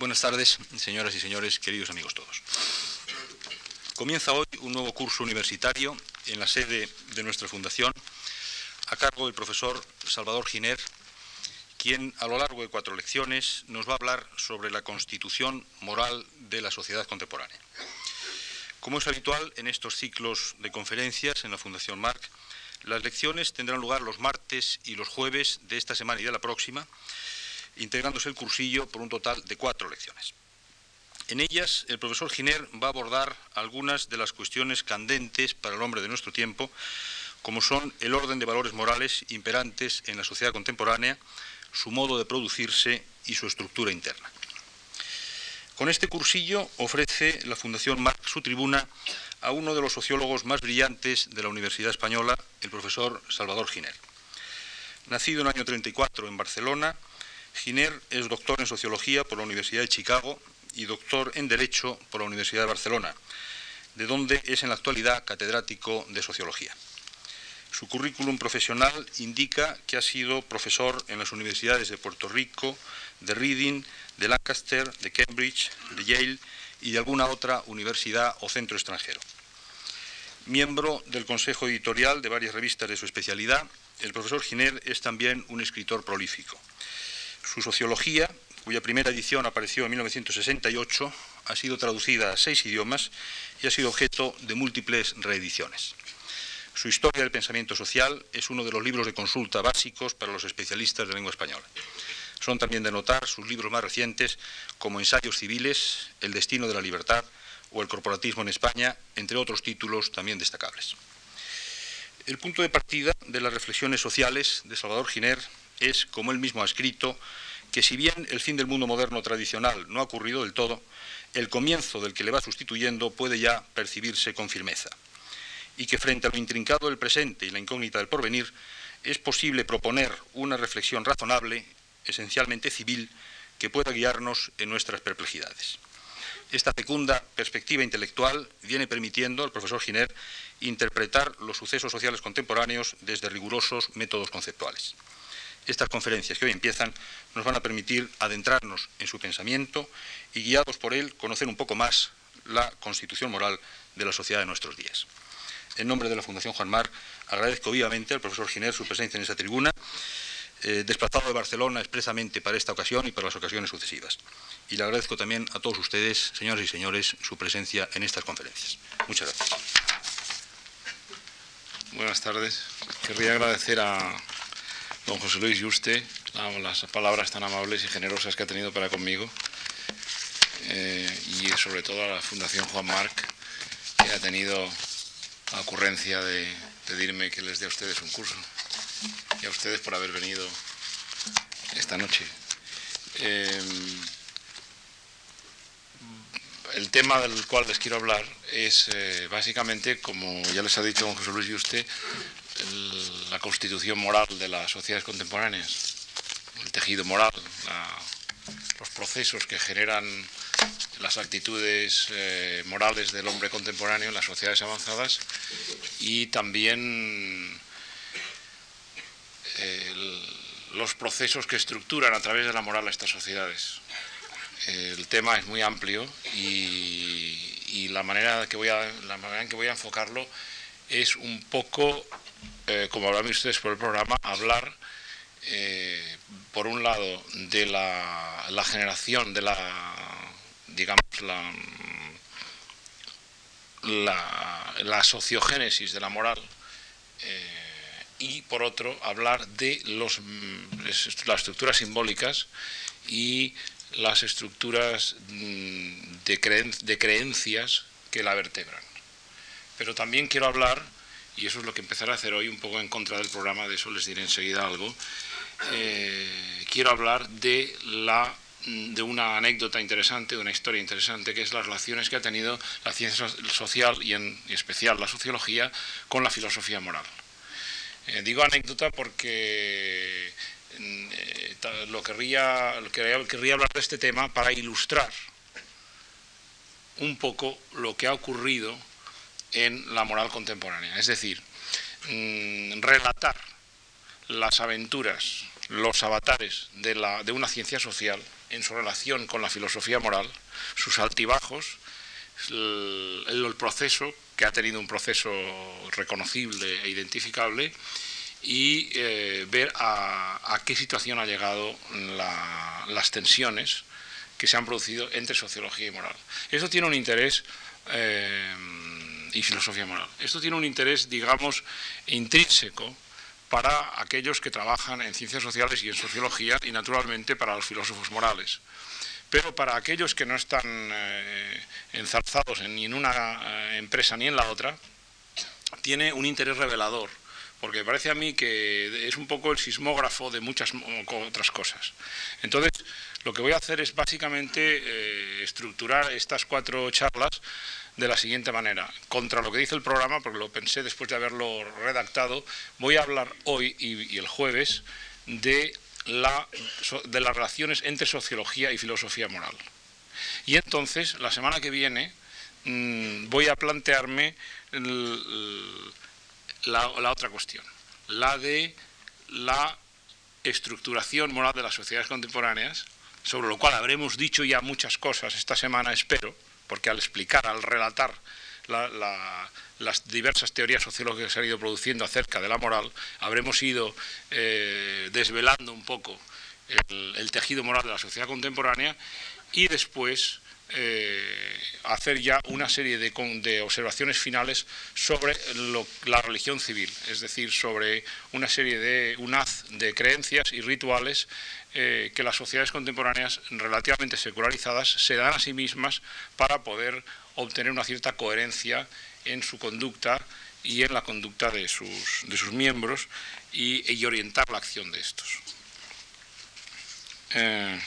Buenas tardes, señoras y señores, queridos amigos todos. Comienza hoy un nuevo curso universitario en la sede de nuestra fundación a cargo del profesor Salvador Giner, quien a lo largo de cuatro lecciones nos va a hablar sobre la constitución moral de la sociedad contemporánea. Como es habitual en estos ciclos de conferencias en la Fundación Marc, las lecciones tendrán lugar los martes y los jueves de esta semana y de la próxima, integrándose el cursillo por un total de cuatro lecciones. En ellas, el profesor Giner va a abordar algunas de las cuestiones candentes para el hombre de nuestro tiempo, como son el orden de valores morales imperantes en la sociedad contemporánea, su modo de producirse y su estructura interna. Con este cursillo ofrece la Fundación Marc su tribuna a uno de los sociólogos más brillantes de la Universidad Española, el profesor Salvador Giner. Nacido en el año 34 en Barcelona, Giner es doctor en Sociología por la Universidad de Chicago y doctor en Derecho por la Universidad de Barcelona, de donde es en la actualidad catedrático de Sociología. Su currículum profesional indica que ha sido profesor en las universidades de Puerto Rico, de Reading, de Lancaster, de Cambridge, de Yale y de alguna otra universidad o centro extranjero. Miembro del consejo editorial de varias revistas de su especialidad, el profesor Giner es también un escritor prolífico. Su sociología, cuya primera edición apareció en 1968, ha sido traducida a seis idiomas y ha sido objeto de múltiples reediciones. Su historia del pensamiento social es uno de los libros de consulta básicos para los especialistas de lengua española. Son también de notar sus libros más recientes como Ensayos civiles, El destino de la libertad o El corporatismo en España, entre otros títulos también destacables. El punto de partida de las reflexiones sociales de Salvador Giner es, como él mismo ha escrito, que si bien el fin del mundo moderno tradicional no ha ocurrido del todo, el comienzo del que le va sustituyendo puede ya percibirse con firmeza, y que frente a lo intrincado del presente y la incógnita del porvenir, es posible proponer una reflexión razonable, esencialmente civil, que pueda guiarnos en nuestras perplejidades. Esta fecunda perspectiva intelectual viene permitiendo al profesor Giner interpretar los sucesos sociales contemporáneos desde rigurosos métodos conceptuales. Estas conferencias que hoy empiezan nos van a permitir adentrarnos en su pensamiento y, guiados por él, conocer un poco más la constitución moral de la sociedad de nuestros días. En nombre de la Fundación Juan Mar, agradezco vivamente al profesor Giner su presencia en esta tribuna, eh, desplazado de Barcelona expresamente para esta ocasión y para las ocasiones sucesivas. Y le agradezco también a todos ustedes, señoras y señores, su presencia en estas conferencias. Muchas gracias. Buenas tardes. Querría agradecer a don José Luis Yuste, las palabras tan amables y generosas que ha tenido para conmigo, eh, y sobre todo a la Fundación Juan Marc, que ha tenido la ocurrencia de pedirme que les dé a ustedes un curso, y a ustedes por haber venido esta noche. Eh, el tema del cual les quiero hablar es eh, básicamente, como ya les ha dicho don José Luis La constitución moral de las sociedades contemporáneas, el tejido moral, los procesos que generan las actitudes eh, morales del hombre contemporáneo en las sociedades avanzadas y también los procesos que estructuran a través de la moral a estas sociedades. El tema es muy amplio y, la, manera que voy a, la manera en que voy a enfocarlo es un poco eh, como hablan ustedes por el programa, hablar, eh, por un lado, de la, generación de la, digamos, la, la, sociogénesis de la moral, eh, y por otro, hablar de los, las estructuras simbólicas y las estructuras mm, de, de creencias que la vertebran. Pero también quiero hablar y eso es lo que empezaré a hacer hoy, un poco en contra del programa, de eso les diré enseguida algo. Eh, quiero hablar de, la, de una anécdota interesante, de una historia interesante, que es las relaciones que ha tenido la ciencia social y en especial la sociología con la filosofía moral. Eh, digo anécdota porque eh, lo, querría, lo querría, querría hablar de este tema para ilustrar un poco lo que ha ocurrido en la moral contemporánea. Es decir, mm, relatar las aventuras, los avatares de, la, de una ciencia social en su relación con la filosofía moral, sus altibajos, el, proceso, que ha tenido un proceso reconocible e identificable, y eh, ver a, qué situación ha llegado las tensiones que se han producido entre sociología y moral. Eso tiene un interés, eh, y filosofía moral, esto tiene un interés, digamos, intrínseco para aquellos que trabajan en ciencias sociales y en sociología y naturalmente para los filósofos morales. Pero para aquellos que no están eh, enzarzados ni en una eh, empresa ni en la otra, tiene un interés revelador, porque parece a mí que es un poco el sismógrafo de muchas otras cosas. Entonces, lo que voy a hacer es básicamente eh, estructurar estas cuatro charlas de la siguiente manera. Contra lo que dice el programa, porque lo pensé después de haberlo redactado, voy a hablar hoy y, el jueves de, la, de las relaciones entre sociología y filosofía moral. Y entonces, la semana que viene, mm, voy a plantearme la, la otra cuestión, la de la estructuración moral de las sociedades contemporáneas, sobre lo cual habremos dicho ya muchas cosas esta semana, espero, porque al explicar, al relatar las diversas teorías sociológicas que se han ido produciendo acerca de la moral, habremos ido eh, desvelando un poco el, tejido moral de la sociedad contemporánea y después eh, hacer ya una serie de, observaciones finales sobre la religión civil, es decir, sobre una serie de un haz de creencias y rituales eh, que las sociedades contemporáneas relativamente secularizadas se dan a sí mismas para poder obtener una cierta coherencia en su conducta y en la conducta de sus, de sus miembros y, orientar la acción de estos. Eh,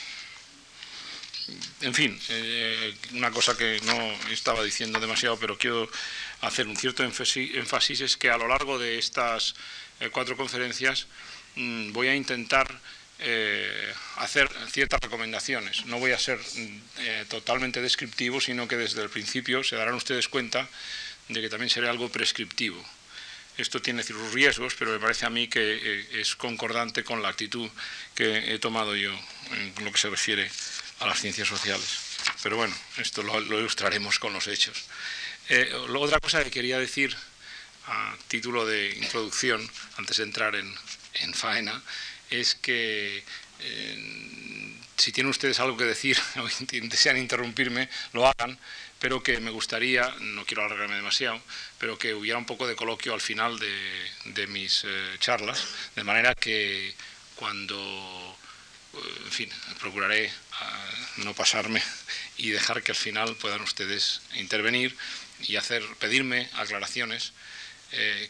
en fin, eh, una cosa que no estaba diciendo demasiado, pero quiero hacer un cierto énfasis, es que a lo largo de estas cuatro conferencias mm, voy a intentar eh, hacer ciertas recomendaciones. No voy a ser eh, totalmente descriptivo, sino que desde el principio se darán ustedes cuenta de que también seré algo prescriptivo. Esto tiene ciertos riesgos, pero me parece a mí que eh, es concordante con la actitud que he tomado yo en lo que se refiere a las ciencias sociales. Pero bueno, esto lo, ilustraremos con los hechos. otra cosa que quería decir a título de introducción, antes de entrar en, en faena, es que eh, si tienen ustedes algo que decir o desean interrumpirme, lo hagan, pero que me gustaría, no quiero alargarme demasiado, pero que hubiera un poco de coloquio al final de, mis eh, charlas, de manera que cuando, eh, en fin, procuraré ah, no pasarme y dejar que al final puedan ustedes intervenir y hacer, pedirme aclaraciones,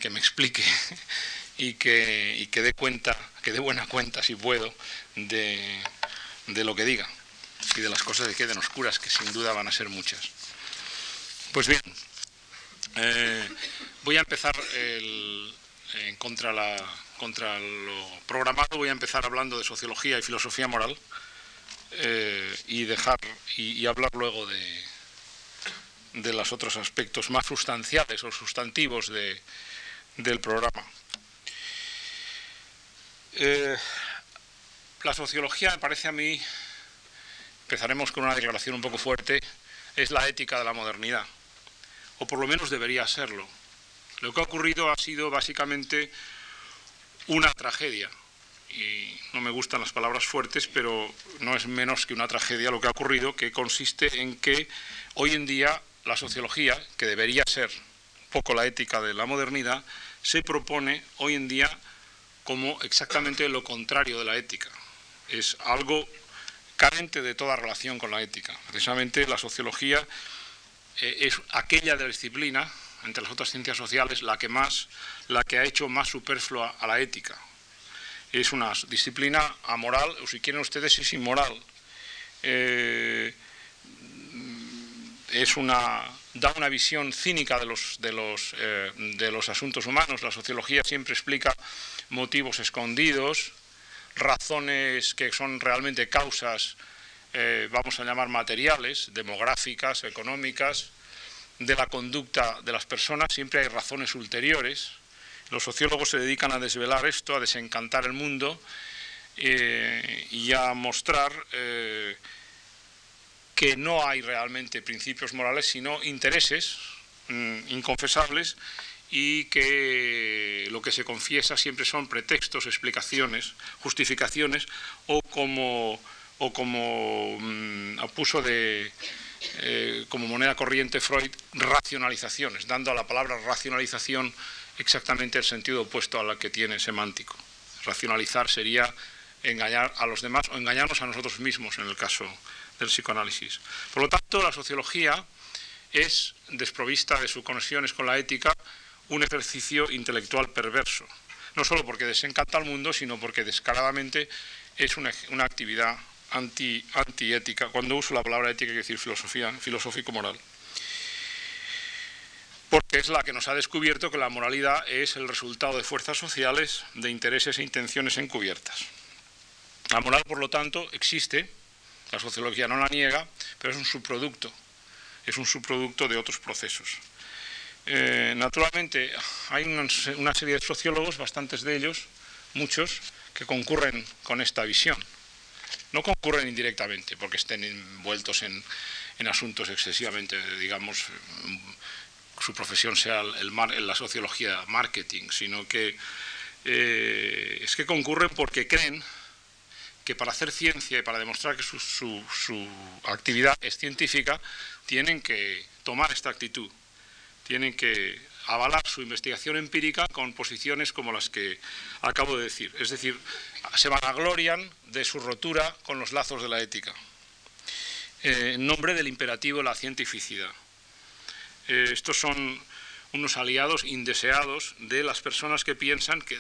que me explique y que, que dé cuenta, que dé buena cuenta, si puedo, de, lo que diga y de las cosas que queden oscuras, que sin duda van a ser muchas. Pues bien, eh, voy a empezar contra, la, contra lo programado, voy a empezar hablando de sociología y filosofía moral eh, y dejar y, hablar luego de, de los otros aspectos más sustanciales o sustantivos de, del programa. Eh, la sociología, me parece a mí, empezaremos con una declaración un poco fuerte, es la ética de la modernidad, o por lo menos debería serlo. Lo que ha ocurrido ha sido básicamente una tragedia, y no me gustan las palabras fuertes, pero no es menos que una tragedia lo que ha ocurrido, que consiste en que hoy en día la sociología, que debería ser un poco la ética de la modernidad, se propone hoy en día como exactamente lo contrario de la ética. Es algo carente de toda relación con la ética. Precisamente la sociología eh, es aquella de la disciplina, entre las otras ciencias sociales, la que más, la que ha hecho más superflua a la ética. Es una disciplina amoral, o si quieren ustedes, es inmoral. Eh, es una, da una visión cínica de los, de, los, eh, de los asuntos humanos. La sociología siempre explica motivos escondidos, razones que son realmente causas, eh, vamos a llamar materiales, demográficas, económicas, de la conducta de las personas, siempre hay razones ulteriores. Los sociólogos se dedican a desvelar esto, a desencantar el mundo, eh, y a mostrar eh, que no hay realmente principios morales, sino intereses mm, inconfesables y que lo que se confiesa siempre son pretextos, explicaciones, justificaciones o como, o como mm, apuso de, eh, como moneda corriente Freud, racionalizaciones, dando a la palabra racionalización exactamente el sentido opuesto a la que tiene semántico. Racionalizar sería engañar a los demás o engañarnos a nosotros mismos en el caso del psicoanálisis. Por lo tanto, la sociología es, desprovista de sus conexiones con la ética, un ejercicio intelectual perverso. No solo porque desencanta al mundo, sino porque descaradamente es una, actividad anti, antiética. Cuando uso la palabra ética, quiero decir filosofía, filosófico-moral. Porque es la que nos ha descubierto que la moralidad es el resultado de fuerzas sociales, de intereses e intenciones encubiertas. La moral, por lo tanto, existe, la sociología no la niega, pero es un subproducto, es un subproducto de otros procesos. Eh, naturalmente, hay una, serie de sociólogos, bastantes de ellos, muchos, que concurren con esta visión. No concurren indirectamente, porque estén envueltos en, asuntos excesivamente, digamos, su profesión sea el, la sociología marketing, sino que eh, es que concurren porque creen que para hacer ciencia y para demostrar que su, actividad es científica, tienen que tomar esta actitud, tienen que avalar su investigación empírica con posiciones como las que acabo de decir. Es decir, se vanaglorian de su rotura con los lazos de la ética, eh, en nombre del imperativo de la cientificidad. Eh, estos son unos aliados indeseados de las personas que piensan que,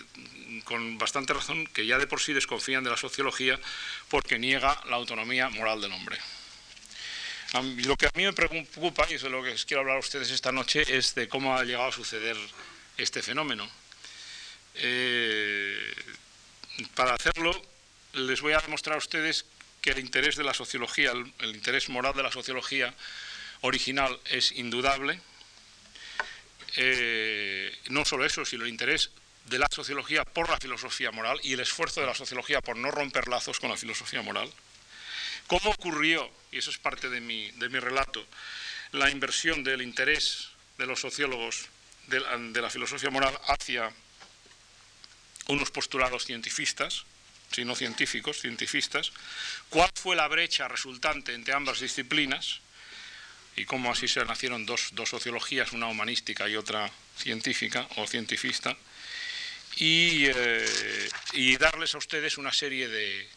con bastante razón, que ya de por sí desconfían de la sociología porque niega la autonomía moral del hombre. Lo que a mí me preocupa, y es lo que quiero hablar a ustedes esta noche, es de cómo ha llegado a suceder este fenómeno. Eh, para hacerlo, les voy a demostrar a ustedes que el interés de la sociología, el interés moral de la sociología original es indudable, eh, no solo eso, sino el interés de la sociología por la filosofía moral y el esfuerzo de la sociología por no romper lazos con la filosofía moral. ¿Cómo ocurrió, y eso es parte de mi, de mi relato, la inversión del interés de los sociólogos de la, filosofía moral hacia unos postulados cientifistas, si no científicos, cientifistas? ¿Cuál fue la brecha resultante entre ambas disciplinas? y cómo así se nacieron dos, sociologías, una humanística y otra científica o cientifista, eh, y, darles a ustedes una serie de,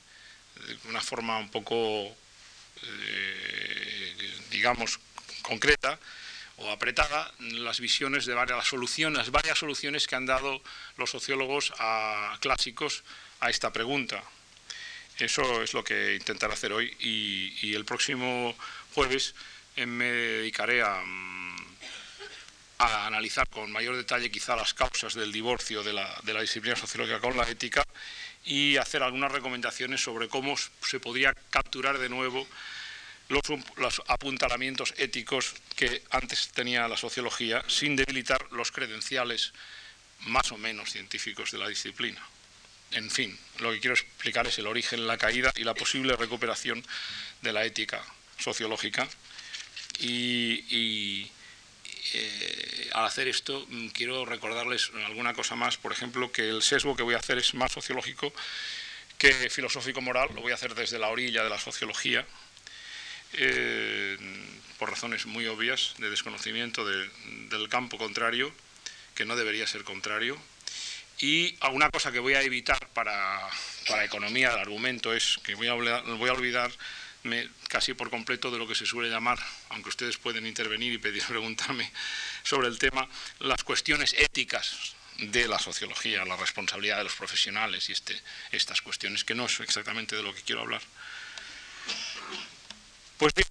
una forma un poco, eh, digamos, concreta o apretada, las visiones de varias soluciones, varias soluciones que han dado los sociólogos a, clásicos a esta pregunta. Eso es lo que intentaré hacer hoy y el próximo jueves me dedicaré mm, a, analizar con mayor detalle quizá las causas del divorcio de la, de la disciplina sociológica con la ética y hacer algunas recomendaciones sobre cómo se podría capturar de nuevo los, apuntalamientos éticos que antes tenía la sociología sin debilitar los credenciales más o menos científicos de la disciplina. En fin, lo que quiero explicar es el origen, la caída y la posible recuperación de la ética sociológica y, eh, al hacer esto mm, quiero recordarles alguna cosa más, por ejemplo, que el sesgo que voy a hacer es más sociológico que filosófico-moral, lo voy a hacer desde la orilla de la sociología, eh, por razones muy obvias de desconocimiento del campo contrario, que no debería ser contrario. Y alguna cosa que voy a evitar para, para economía del argumento es que voy a, voy a olvidar casi por completo de lo que se suele llamar, aunque ustedes pueden intervenir y pedir preguntarme sobre el tema, las cuestiones éticas de la sociología, la responsabilidad de los profesionales y este, estas cuestiones, que no es exactamente de lo que quiero hablar. Pues bien,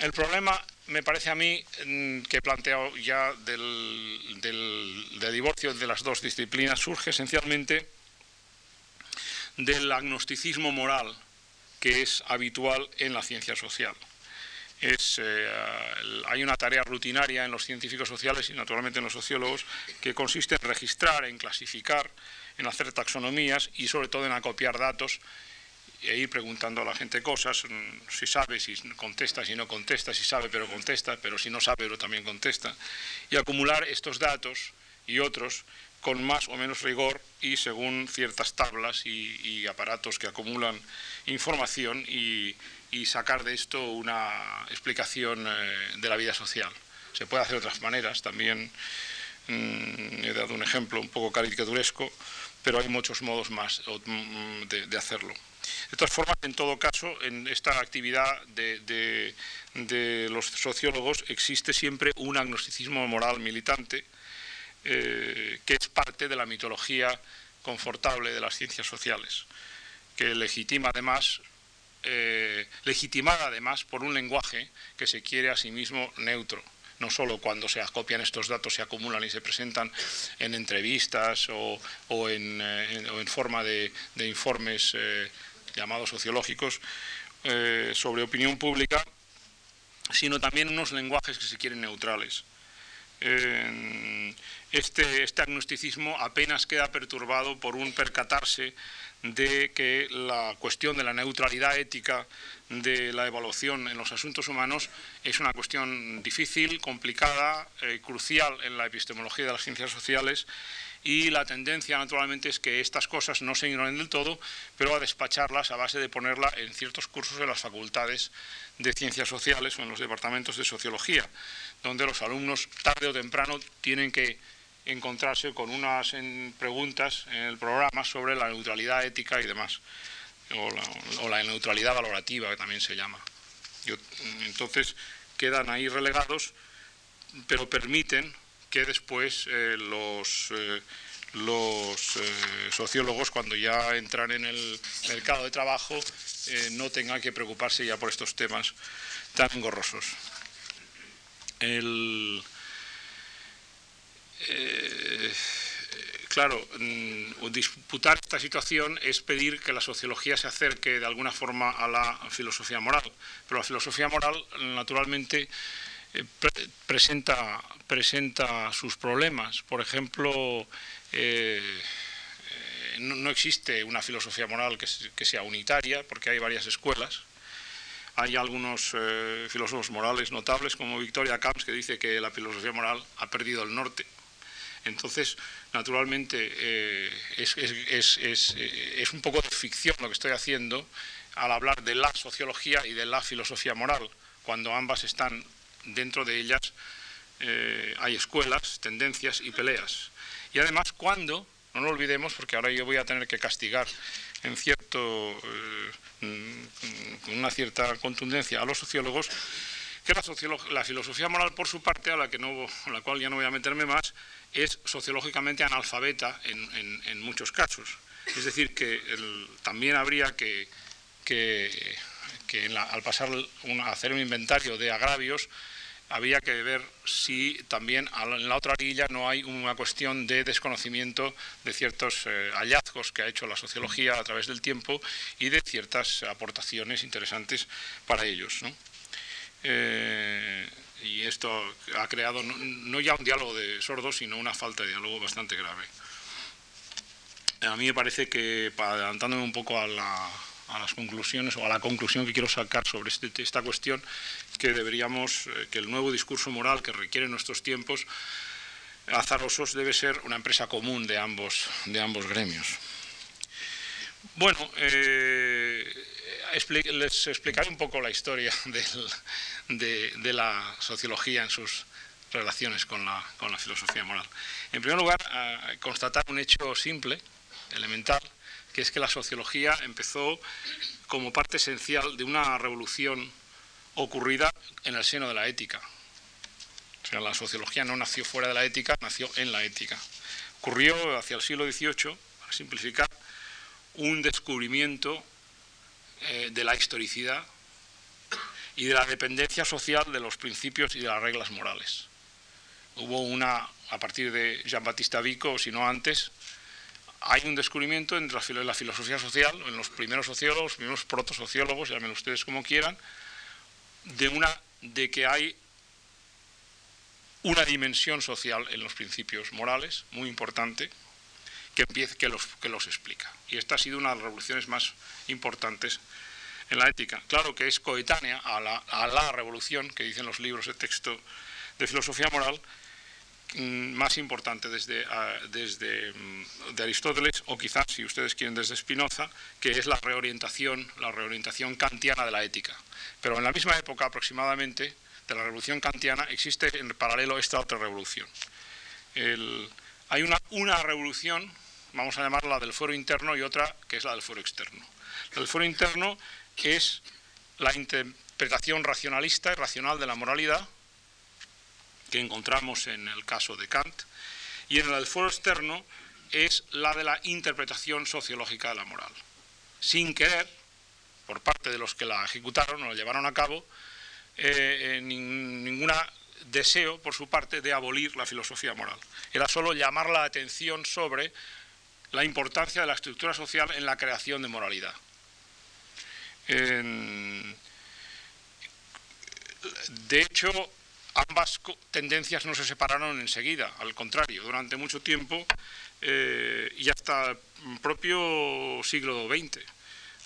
el problema me parece a mí mm, que he planteado ya del, del divorcio de las dos disciplinas surge esencialmente del agnosticismo moral que es habitual en la ciencia social. es, eh, hay una tarea rutinaria en los científicos sociales y naturalmente en los sociólogos que consiste en registrar, en clasificar, en hacer taxonomías y sobre todo en acopiar datos e ir preguntando a la gente cosas, mm, si sabe, si contesta, si no contesta, si sabe pero contesta, pero si no sabe pero también contesta, y acumular estos datos y otros con más o menos rigor y según ciertas tablas y, aparatos que acumulan información y, sacar de esto una explicación eh, de la vida social. Se puede hacer de otras maneras, también mm, he dado un ejemplo un poco caricaturesco, pero hay muchos modos más mm, de, hacerlo. De todas formas, en todo caso, en esta actividad de, los sociólogos existe siempre un agnosticismo moral militante, eh, que es parte de la mitología confortable de las ciencias sociales, que legitima además, eh, legitimada además por un lenguaje que se quiere a sí mismo neutro no solo cuando se acopian estos datos, se acumulan y se presentan en entrevistas o, en, eh, forma de, informes llamados sociológicos sobre opinión pública, sino también unos lenguajes que se quieren neutrales. Este, este, agnosticismo apenas queda perturbado por un percatarse de que la cuestión de la neutralidad ética de la evaluación en los asuntos humanos es una cuestión difícil, complicada, eh, crucial en la epistemología de las ciencias sociales y la tendencia naturalmente es que estas cosas no se ignoren del todo, pero a despacharlas a base de ponerla en ciertos cursos de las facultades de ciencias sociales o en los departamentos de sociología, donde los alumnos tarde o temprano tienen que encontrarse con unas preguntas en el programa sobre la neutralidad ética y demás o la, neutralidad valorativa, que también se llama. entonces quedan ahí relegados, pero permiten que después eh, los, eh, eh, sociólogos, cuando ya entran en el mercado de trabajo, no tengan que preocuparse ya por estos temas tan engorrosos. El, claro, mm, disputar esta situación es pedir que la sociología se acerque de alguna forma a la filosofía moral, pero la filosofía moral naturalmente eh, presenta, sus problemas. Por ejemplo, eh, eh, no, existe una filosofía moral que, sea unitaria, porque hay varias escuelas. Hay algunos filósofos morales notables, como Victoria Camps, que dice que la filosofía moral ha perdido el norte. Entonces, naturalmente, eh, eh, es, un poco de ficción lo que estoy haciendo al hablar de la sociología y de la filosofía moral, cuando ambas están dentro de ellas, eh, hay escuelas, tendencias y peleas. Y además, cuando, no lo olvidemos, porque ahora yo voy a tener que castigar en cierto, con una cierta contundencia a los sociólogos, que la, filosofía moral, por su parte, a la, que no, a la cual ya no voy a meterme más, es sociológicamente analfabeta en, muchos casos. Es decir, que también habría que, al pasar a hacer un inventario de agravios, había que ver si también en la otra orilla no hay una cuestión de desconocimiento de ciertos eh, hallazgos que ha hecho la sociología a través del tiempo y de ciertas aportaciones interesantes para ellos. Eh, y esto ha creado no, ya un diálogo de sordos, sino una falta de diálogo bastante grave. A mí me parece que, adelantándome un poco a, las conclusiones o a la conclusión que quiero sacar sobre este, esta cuestión, que deberíamos, eh, que el nuevo discurso moral que requieren nuestros tiempos azarosos debe ser una empresa común de ambos, de ambos gremios. Bueno, eh, les explicaré un poco la historia de, la sociología en sus relaciones con la, filosofía moral. En primer lugar, constatar un hecho simple, elemental, que es que la sociología empezó como parte esencial de una revolución ocurrida en el seno de la ética. O sea, la sociología no nació fuera de la ética, nació en la ética. Ocurrió hacia el siglo XVIII, para simplificar, un descubrimiento eh, de la historicidad y de la dependencia social de los principios y de las reglas morales. Hubo una, a partir de Jean-Baptiste Vico, si no antes, hay un descubrimiento entre la filosofía social, en los primeros sociólogos, los primeros protosociólogos, llamen ustedes como quieran, de una de que hay una dimensión social en los principios morales muy importante que, que, los, que los explica. Y esta ha sido una de las revoluciones más importantes en la ética. Claro que es coetánea a la, a revolución que dicen los libros de texto de filosofía moral, mm, más importante desde, desde mm, Aristóteles o quizás, si ustedes quieren, desde Spinoza, que es la reorientación, la reorientación kantiana de la ética. Pero en la misma época aproximadamente de la revolución kantiana existe en paralelo esta otra revolución. hay una, una revolución, vamos a llamarla del fuero interno y otra que es la del fuero externo. La del fuero interno es la interpretación racionalista y racional de la moralidad, que encontramos en el caso de Kant, y en el foro externo es la de la interpretación sociológica de la moral. Sin querer, por parte de los que la ejecutaron o la llevaron a cabo, eh, eh ningún deseo por su parte de abolir la filosofía moral. Era solo llamar la atención sobre la importancia de la estructura social en la creación de moralidad. de hecho, ambas tendencias no se separaron enseguida, al contrario, durante mucho tiempo eh, y hasta el propio siglo XX.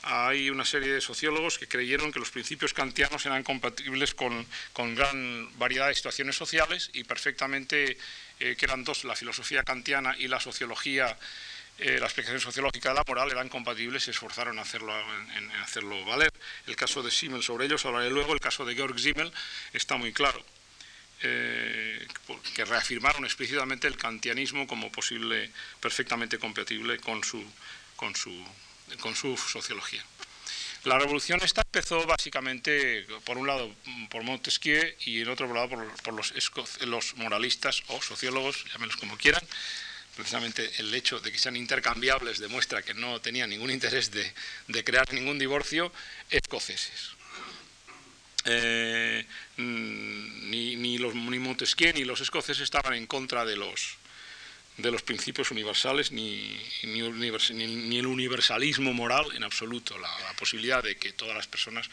Hay una serie de sociólogos que creyeron que los principios kantianos eran compatibles con, gran variedad de situaciones sociales y perfectamente eh, que eran dos, la filosofía kantiana y la sociología eh, la explicación sociológica de la moral eran compatibles y se esforzaron en hacerlo, en, hacerlo valer. El caso de Simmel sobre ellos hablaré luego, el caso de Georg Simmel está muy claro. Eh, que reafirmaron explícitamente el kantianismo como posible, perfectamente compatible con su, con su, con su sociología. La revolución esta empezó básicamente, por un lado, por Montesquieu y en otro lado por, los, los, moralistas o sociólogos, llámenlos como quieran. Precisamente el hecho de que sean intercambiables demuestra que no tenían ningún interés de, de crear ningún divorcio, escoceses. Eh, mm, ni, los, ni Montesquieu ni los escoceses estaban en contra de los, de los principios universales ni, ni, el universalismo moral en absoluto, la, posibilidad de que todas las personas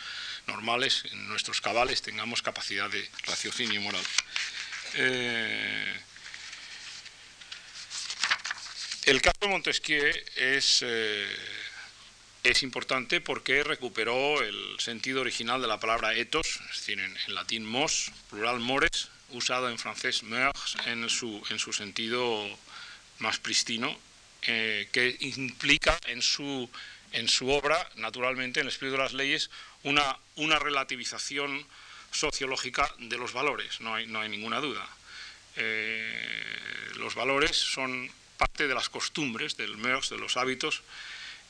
normales, en nuestros cabales, tengamos capacidad de raciocinio moral. Eh, el caso de Montesquieu es... Eh, es importante porque recuperó el sentido original de la palabra ethos, es decir, en, latín mos, plural mores, usado en francés meurs en su, en su sentido más pristino, eh, que implica en su, en su obra, naturalmente, en el espíritu de las leyes, una, una relativización sociológica de los valores, no hay, no hay ninguna duda. Eh, los valores son parte de las costumbres, del meurs, de los hábitos,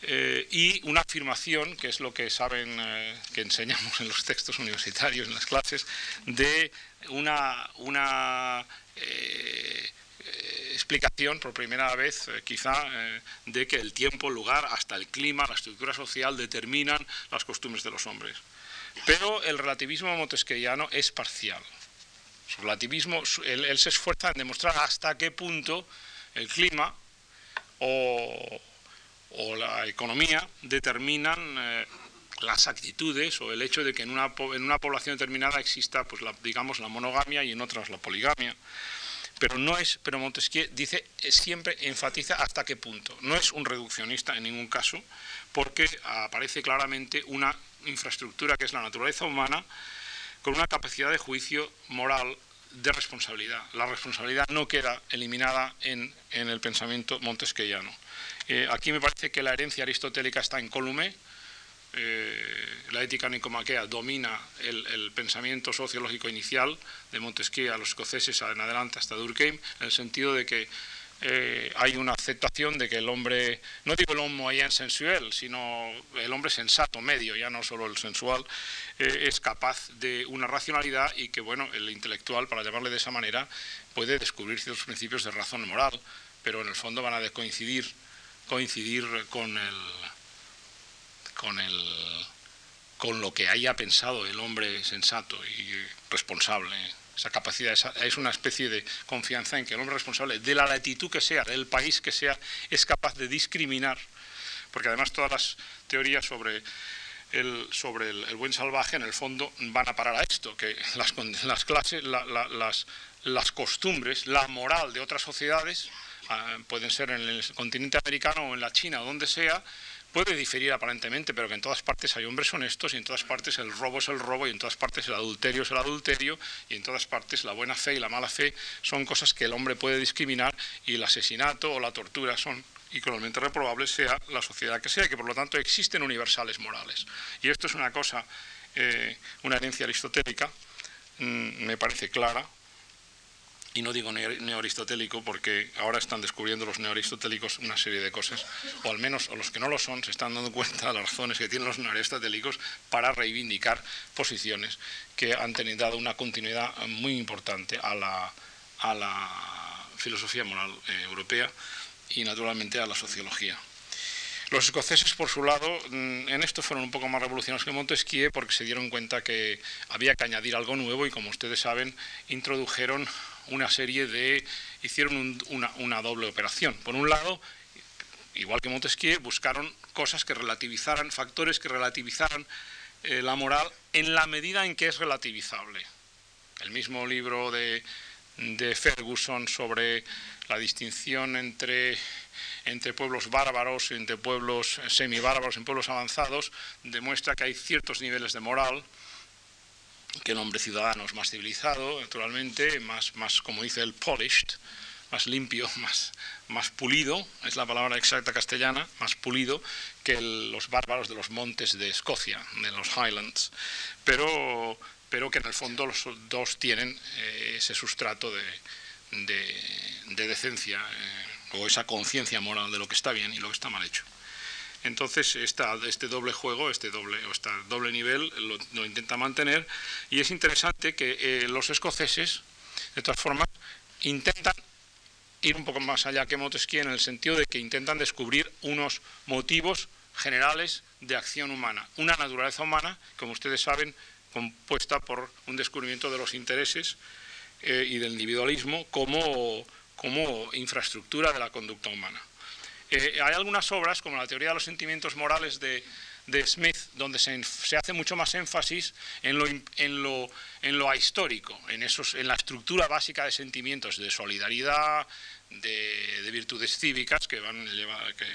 eh, y una afirmación, que es lo que saben eh, que enseñamos en los textos universitarios, en las clases, de una, una eh, explicación por primera vez, quizá, de que el tiempo, el lugar, hasta el clima, la estructura social determinan las costumbres de los hombres. Pero el relativismo montesquieuiano es parcial. Su relativismo, él se esfuerza en demostrar hasta qué punto el clima o o la economía determinan eh, las actitudes o el hecho de que en una, en una población determinada exista, pues digamos, la monogamia y en otras la poligamia. Pero no es, pero Montesquieu dice, siempre enfatiza hasta qué punto. No es un reduccionista en ningún caso, porque aparece claramente una infraestructura que es la naturaleza humana, con una capacidad de juicio moral de responsabilidad. La responsabilidad no queda eliminada en, en el pensamiento montesquieuiano. Eh, aquí me parece que la herencia aristotélica está en Colume. Eh, la ética nicomaquea domina el, pensamiento sociológico inicial de Montesquieu a los escoceses en adelante hasta Durkheim, en el sentido de que eh, hay una aceptación de que el hombre, no digo el hombre sensual, sino el hombre sensato, medio, ya no solo el sensual, es capaz de una racionalidad y que, bueno, el intelectual, para llamarle de esa manera, puede descubrir ciertos principios de razón moral, pero en el fondo van a coincidir coincidir con el con el con lo que haya pensado el hombre sensato y responsable. Esa capacidad es una especie de confianza en que el hombre responsable, de la latitud que sea, del país que sea, es capaz de discriminar, porque además todas las teorías sobre el, sobre el, buen salvaje, en el fondo van a parar a esto, que las, las clases, las, las costumbres, la moral de otras sociedades, ah, pueden ser en el continente americano o en la China o donde sea, puede diferir aparentemente, pero que en todas partes hay hombres honestos y en todas partes el robo es el robo y en todas partes el adulterio es el adulterio y en todas partes la buena fe y la mala fe son cosas que el hombre puede discriminar y el asesinato o la tortura son igualmente reprobables sea la sociedad que sea y que por lo tanto existen universales morales. Y esto es una cosa, eh, una herencia aristotélica, mm, me parece clara, y no digo neoaristotélico porque ahora están descubriendo los neoaristotélicos una serie de cosas, o al menos los que no lo son se están dando cuenta de las razones que tienen los neoaristotélicos para reivindicar posiciones que han tenido dado una continuidad muy importante a la, filosofía moral eh, europea y naturalmente a la sociología. Los escoceses, por su lado, mm, en esto fueron un poco más revolucionarios que Montesquieu porque se dieron cuenta que había que añadir algo nuevo y, como ustedes saben, introdujeron una serie de... hicieron una, doble operación. Por un lado, igual que Montesquieu, buscaron cosas que relativizaran, factores que relativizaran eh, la moral en la medida en que es relativizable. El mismo libro de, de Ferguson sobre la distinción entre, entre pueblos bárbaros entre pueblos semibárbaros en pueblos avanzados demuestra que hay ciertos niveles de moral que el hombre ciudadano es más civilizado, naturalmente, más, más como dice el polished, más limpio, más, más pulido, es la palabra exacta castellana, más pulido que los bárbaros de los montes de Escocia, de los Highlands, pero, pero que en el fondo los dos tienen eh, ese sustrato de, de, decencia eh, o esa conciencia moral de lo que está bien y lo que está mal hecho. Entonces, este doble juego, este doble, este doble nivel, lo, intenta mantener y es interesante que eh, los escoceses, de todas formas, intentan ir un poco más allá que Montesquieu en el sentido de que intentan descubrir unos motivos generales de acción humana, una naturaleza humana, como ustedes saben, compuesta por un descubrimiento de los intereses eh, y del individualismo como, como infraestructura de la conducta humana. Hay algunas obras, como la teoría de los sentimientos morales de, Smith, donde se, hace mucho más énfasis en lo, en lo, en en, esos, la estructura básica de sentimientos de solidaridad, de, virtudes cívicas, que, van, que,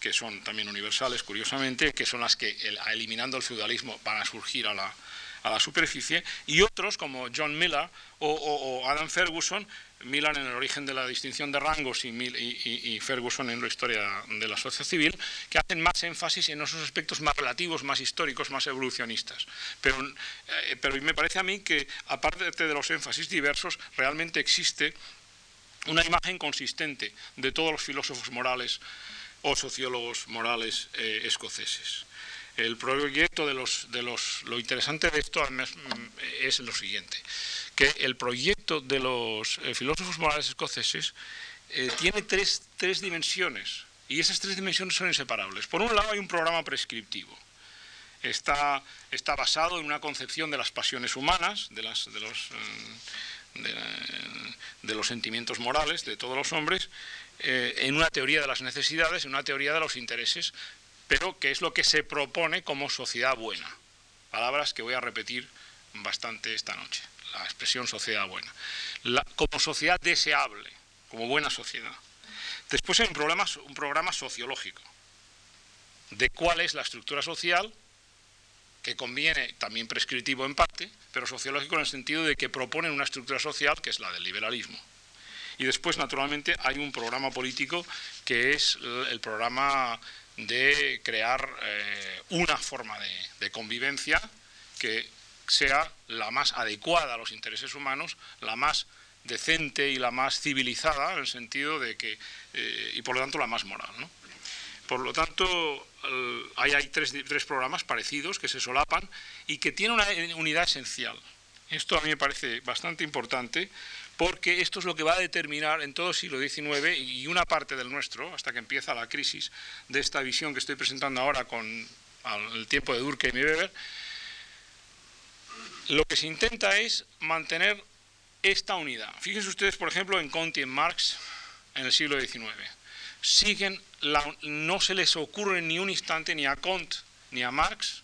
que, son también universales, curiosamente, que son las que, eliminando el feudalismo, van a surgir a la superficie, y otros como John Miller o, Adam Ferguson, Miller en el origen de la distinción de rangos y, Ferguson en la historia de la sociedad civil, que hacen más énfasis en esos aspectos más relativos, más históricos, más evolucionistas. Pero, eh, pero me parece a mí que, aparte de los énfasis diversos, realmente existe una imagen consistente de todos los filósofos morales o sociólogos morales eh, escoceses. El proyecto de los, de los, lo interesante de esto es lo siguiente, que el proyecto de los eh, filósofos morales escoceses eh, tiene tres, tres dimensiones y esas tres dimensiones son inseparables. Por un lado hay un programa prescriptivo, está, está basado en una concepción de las pasiones humanas, de, las, de, los, mm, de, los sentimientos morales de todos los hombres, eh, en una teoría de las necesidades, en una teoría de los intereses, pero que es lo que se propone como sociedad buena. Palabras que voy a repetir bastante esta noche, la expresión sociedad buena. como sociedad deseable, como buena sociedad. Después hay un, problema, un programa sociológico de cuál es la estructura social, que conviene también prescriptivo en parte, pero sociológico en el sentido de que proponen una estructura social que es la del liberalismo. Y después, naturalmente, hay un programa político que es el programa de crear eh, una forma de, convivencia que sea la más adecuada a los intereses humanos, la más decente y la más civilizada, en el sentido de que, eh, y por lo tanto la más moral. Por lo tanto, hay, hay tres, programas parecidos que se solapan y que tienen una unidad esencial. Esto a mí me parece bastante importante porque esto es lo que va a determinar en todo el siglo XIX y una parte del nuestro, hasta que empieza la crisis de esta visión que estoy presentando ahora con el tiempo de Durkheim y Weber, lo que se intenta es mantener esta unidad. Fíjense ustedes, por ejemplo, en Conti y en Marx en el siglo XIX. No se les ocurre ni un instante ni a Comte ni a Marx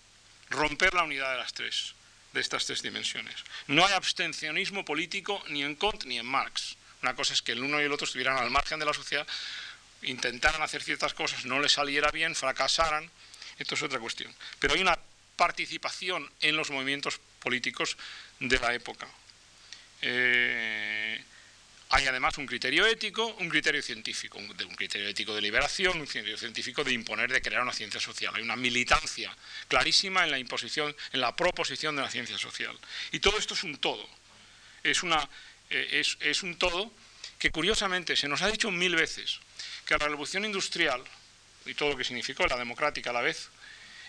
romper la unidad de las tres, de estas tres dimensiones. No hay abstencionismo político ni en Kant ni en Marx. Una cosa es que el uno y el otro estuvieran al margen de la sociedad, intentaran hacer ciertas cosas, no les saliera bien, fracasaran, esto es otra cuestión. Pero hay una participación en los movimientos políticos de la época. Eh, hay además un criterio ético, un criterio científico, un, criterio ético de liberación, un criterio científico de imponer, de crear una ciencia social. Hay una militancia clarísima en la imposición, en la proposición de la ciencia social. Y todo esto es un todo. Es, eh, un todo que curiosamente se nos ha dicho mil veces que la revolución industrial y todo lo que significó la democrática a la vez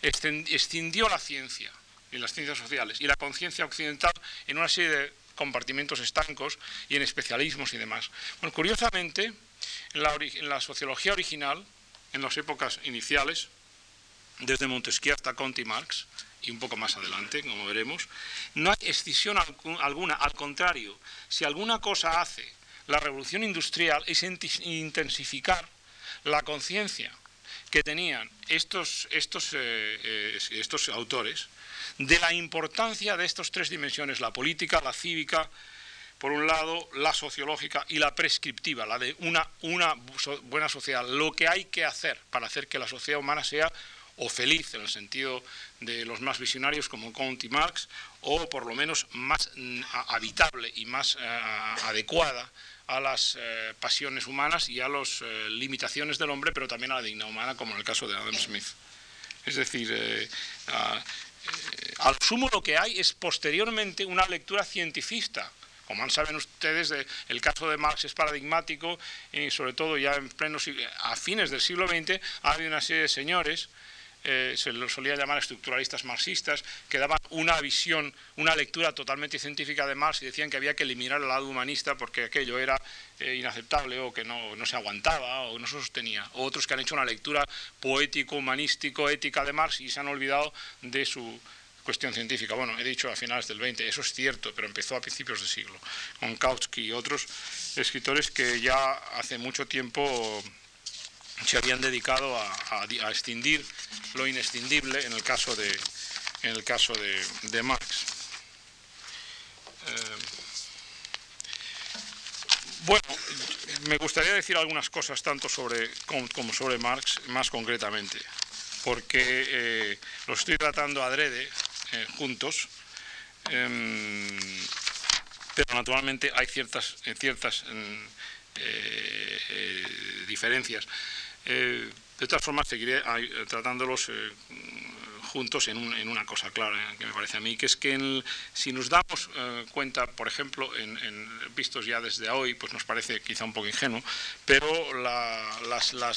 extendió la ciencia y las ciencias sociales y la conciencia occidental en una serie de compartimentos estancos y en especialismos y demás. Curiosamente, en la, en sociología original, en las épocas iniciales, desde Montesquieu hasta Comte y Marx, y un poco más adelante, como veremos, no hay escisión alguna. Al contrario, si alguna cosa hace la revolución industrial es intensificar la conciencia que tenían estos, estos, eh, eh, estos autores de la importancia de estas tres dimensiones, la política, la cívica, por un lado, la sociológica y la prescriptiva, la de una, una buena sociedad, lo que hay que hacer para hacer que la sociedad humana sea o feliz en el sentido de los más visionarios como Comte y Marx, o por lo menos más mm, habitable y más uh, adecuada a las eh, pasiones humanas y a las eh, limitaciones del hombre, pero también a la dignidad humana, como en el caso de Adam Smith. Es decir, eh, al sumo lo que hay es posteriormente una lectura cientifista. Como saben ustedes, el caso de Marx es paradigmático y sobre todo ya en plenos, a fines del siglo XX ha habido una serie de señores eh, se los solía llamar estructuralistas marxistas, que daban una visión, una lectura totalmente científica de Marx y decían que había que eliminar el lado humanista porque aquello era eh, inaceptable o que no, no, se aguantaba o no se sostenía. O otros que han hecho una lectura poético, humanístico, ética de Marx y se han olvidado de su cuestión científica. Bueno, he dicho a finales del 20, eso es cierto, pero empezó a principios de siglo, con Kautsky y otros escritores que ya hace mucho tiempo se habían dedicado a, a, extinguir lo inescindible en el caso de, en el caso de, Marx. Eh, bueno, me gustaría decir algunas cosas tanto sobre como sobre Marx, más concretamente, porque eh, lo estoy tratando adrede eh, juntos, em, pero naturalmente hay ciertas, ciertas diferencias. Eh, de todas formas, seguiré tratándolos eh, juntos en, un, en, una cosa clara que me parece a mí, que es que en, si nos damos eh, cuenta, por ejemplo, en, vistos ya desde hoy, pues nos parece quizá un poco ingenuo, pero la,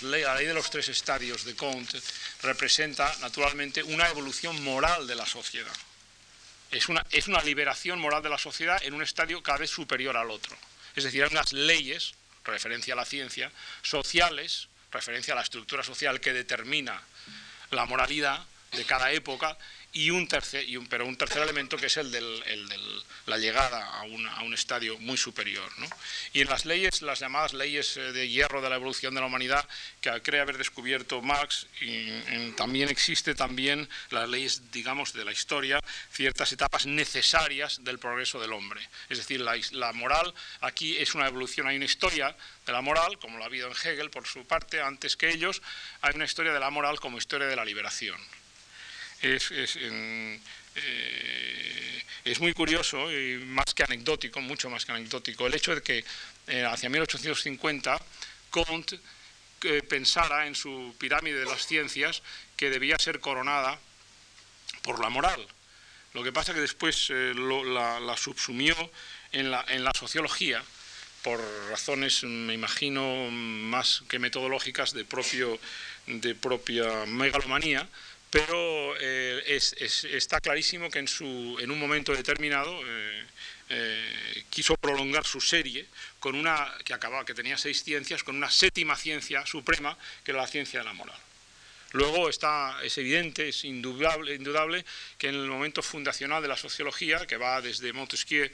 ley, de los tres estadios de Comte representa naturalmente una evolución moral de la sociedad. Es una, es una liberación moral de la sociedad en un estadio cada vez superior al otro. Es decir, hay unas leyes, referencia a la ciencia, sociales, referencia a la estructura social que determina la moralidad de cada época y un tercer, pero un tercer elemento que es el de la llegada a, un estadio muy superior. Y en las leyes, las llamadas leyes eh, de hierro de la evolución de la humanidad, que cree haber descubierto Marx, también existe también las leyes, digamos, de la historia, ciertas etapas necesarias del progreso del hombre. Es decir, la, la moral aquí es una evolución, hay una historia de la moral, como lo ha habido en Hegel por su parte, antes que ellos, hay una historia de la moral como historia de la liberación es, es, eh, es, muy curioso y más que anecdótico, mucho más que anecdótico, el hecho de que eh, hacia 1850 Comte eh, pensara en su pirámide de las ciencias que debía ser coronada por la moral. Lo que pasa que después eh, la, la, subsumió en la, en la sociología por razones, me imagino, más que metodológicas de, propio, de propia megalomanía, pero eh, es, es, está clarísimo que en, un momento determinado eh, eh, quiso prolongar su serie con una que tenía seis ciencias, con una séptima ciencia suprema, que era la ciencia de la moral. Luego está, es evidente, es indudable, indudable que en el momento fundacional de la sociología, que va desde Montesquieu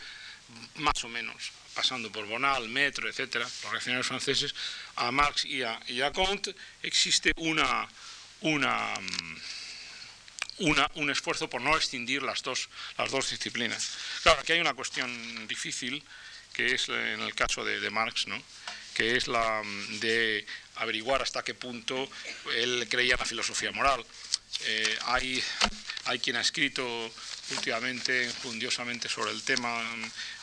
más o menos, pasando por Bonal, Metro, etcétera, los reaccionarios franceses, a Marx y a, y a Comte, existe una, una un esfuerzo por no extinguir las dos, las dos disciplinas. Claro, aquí hay una cuestión difícil, que es en el caso de, Marx, ¿no? que es la de averiguar hasta qué punto él creía en la filosofía moral. Eh, hay, hay quien ha escrito últimamente injundiosamente sobre el tema,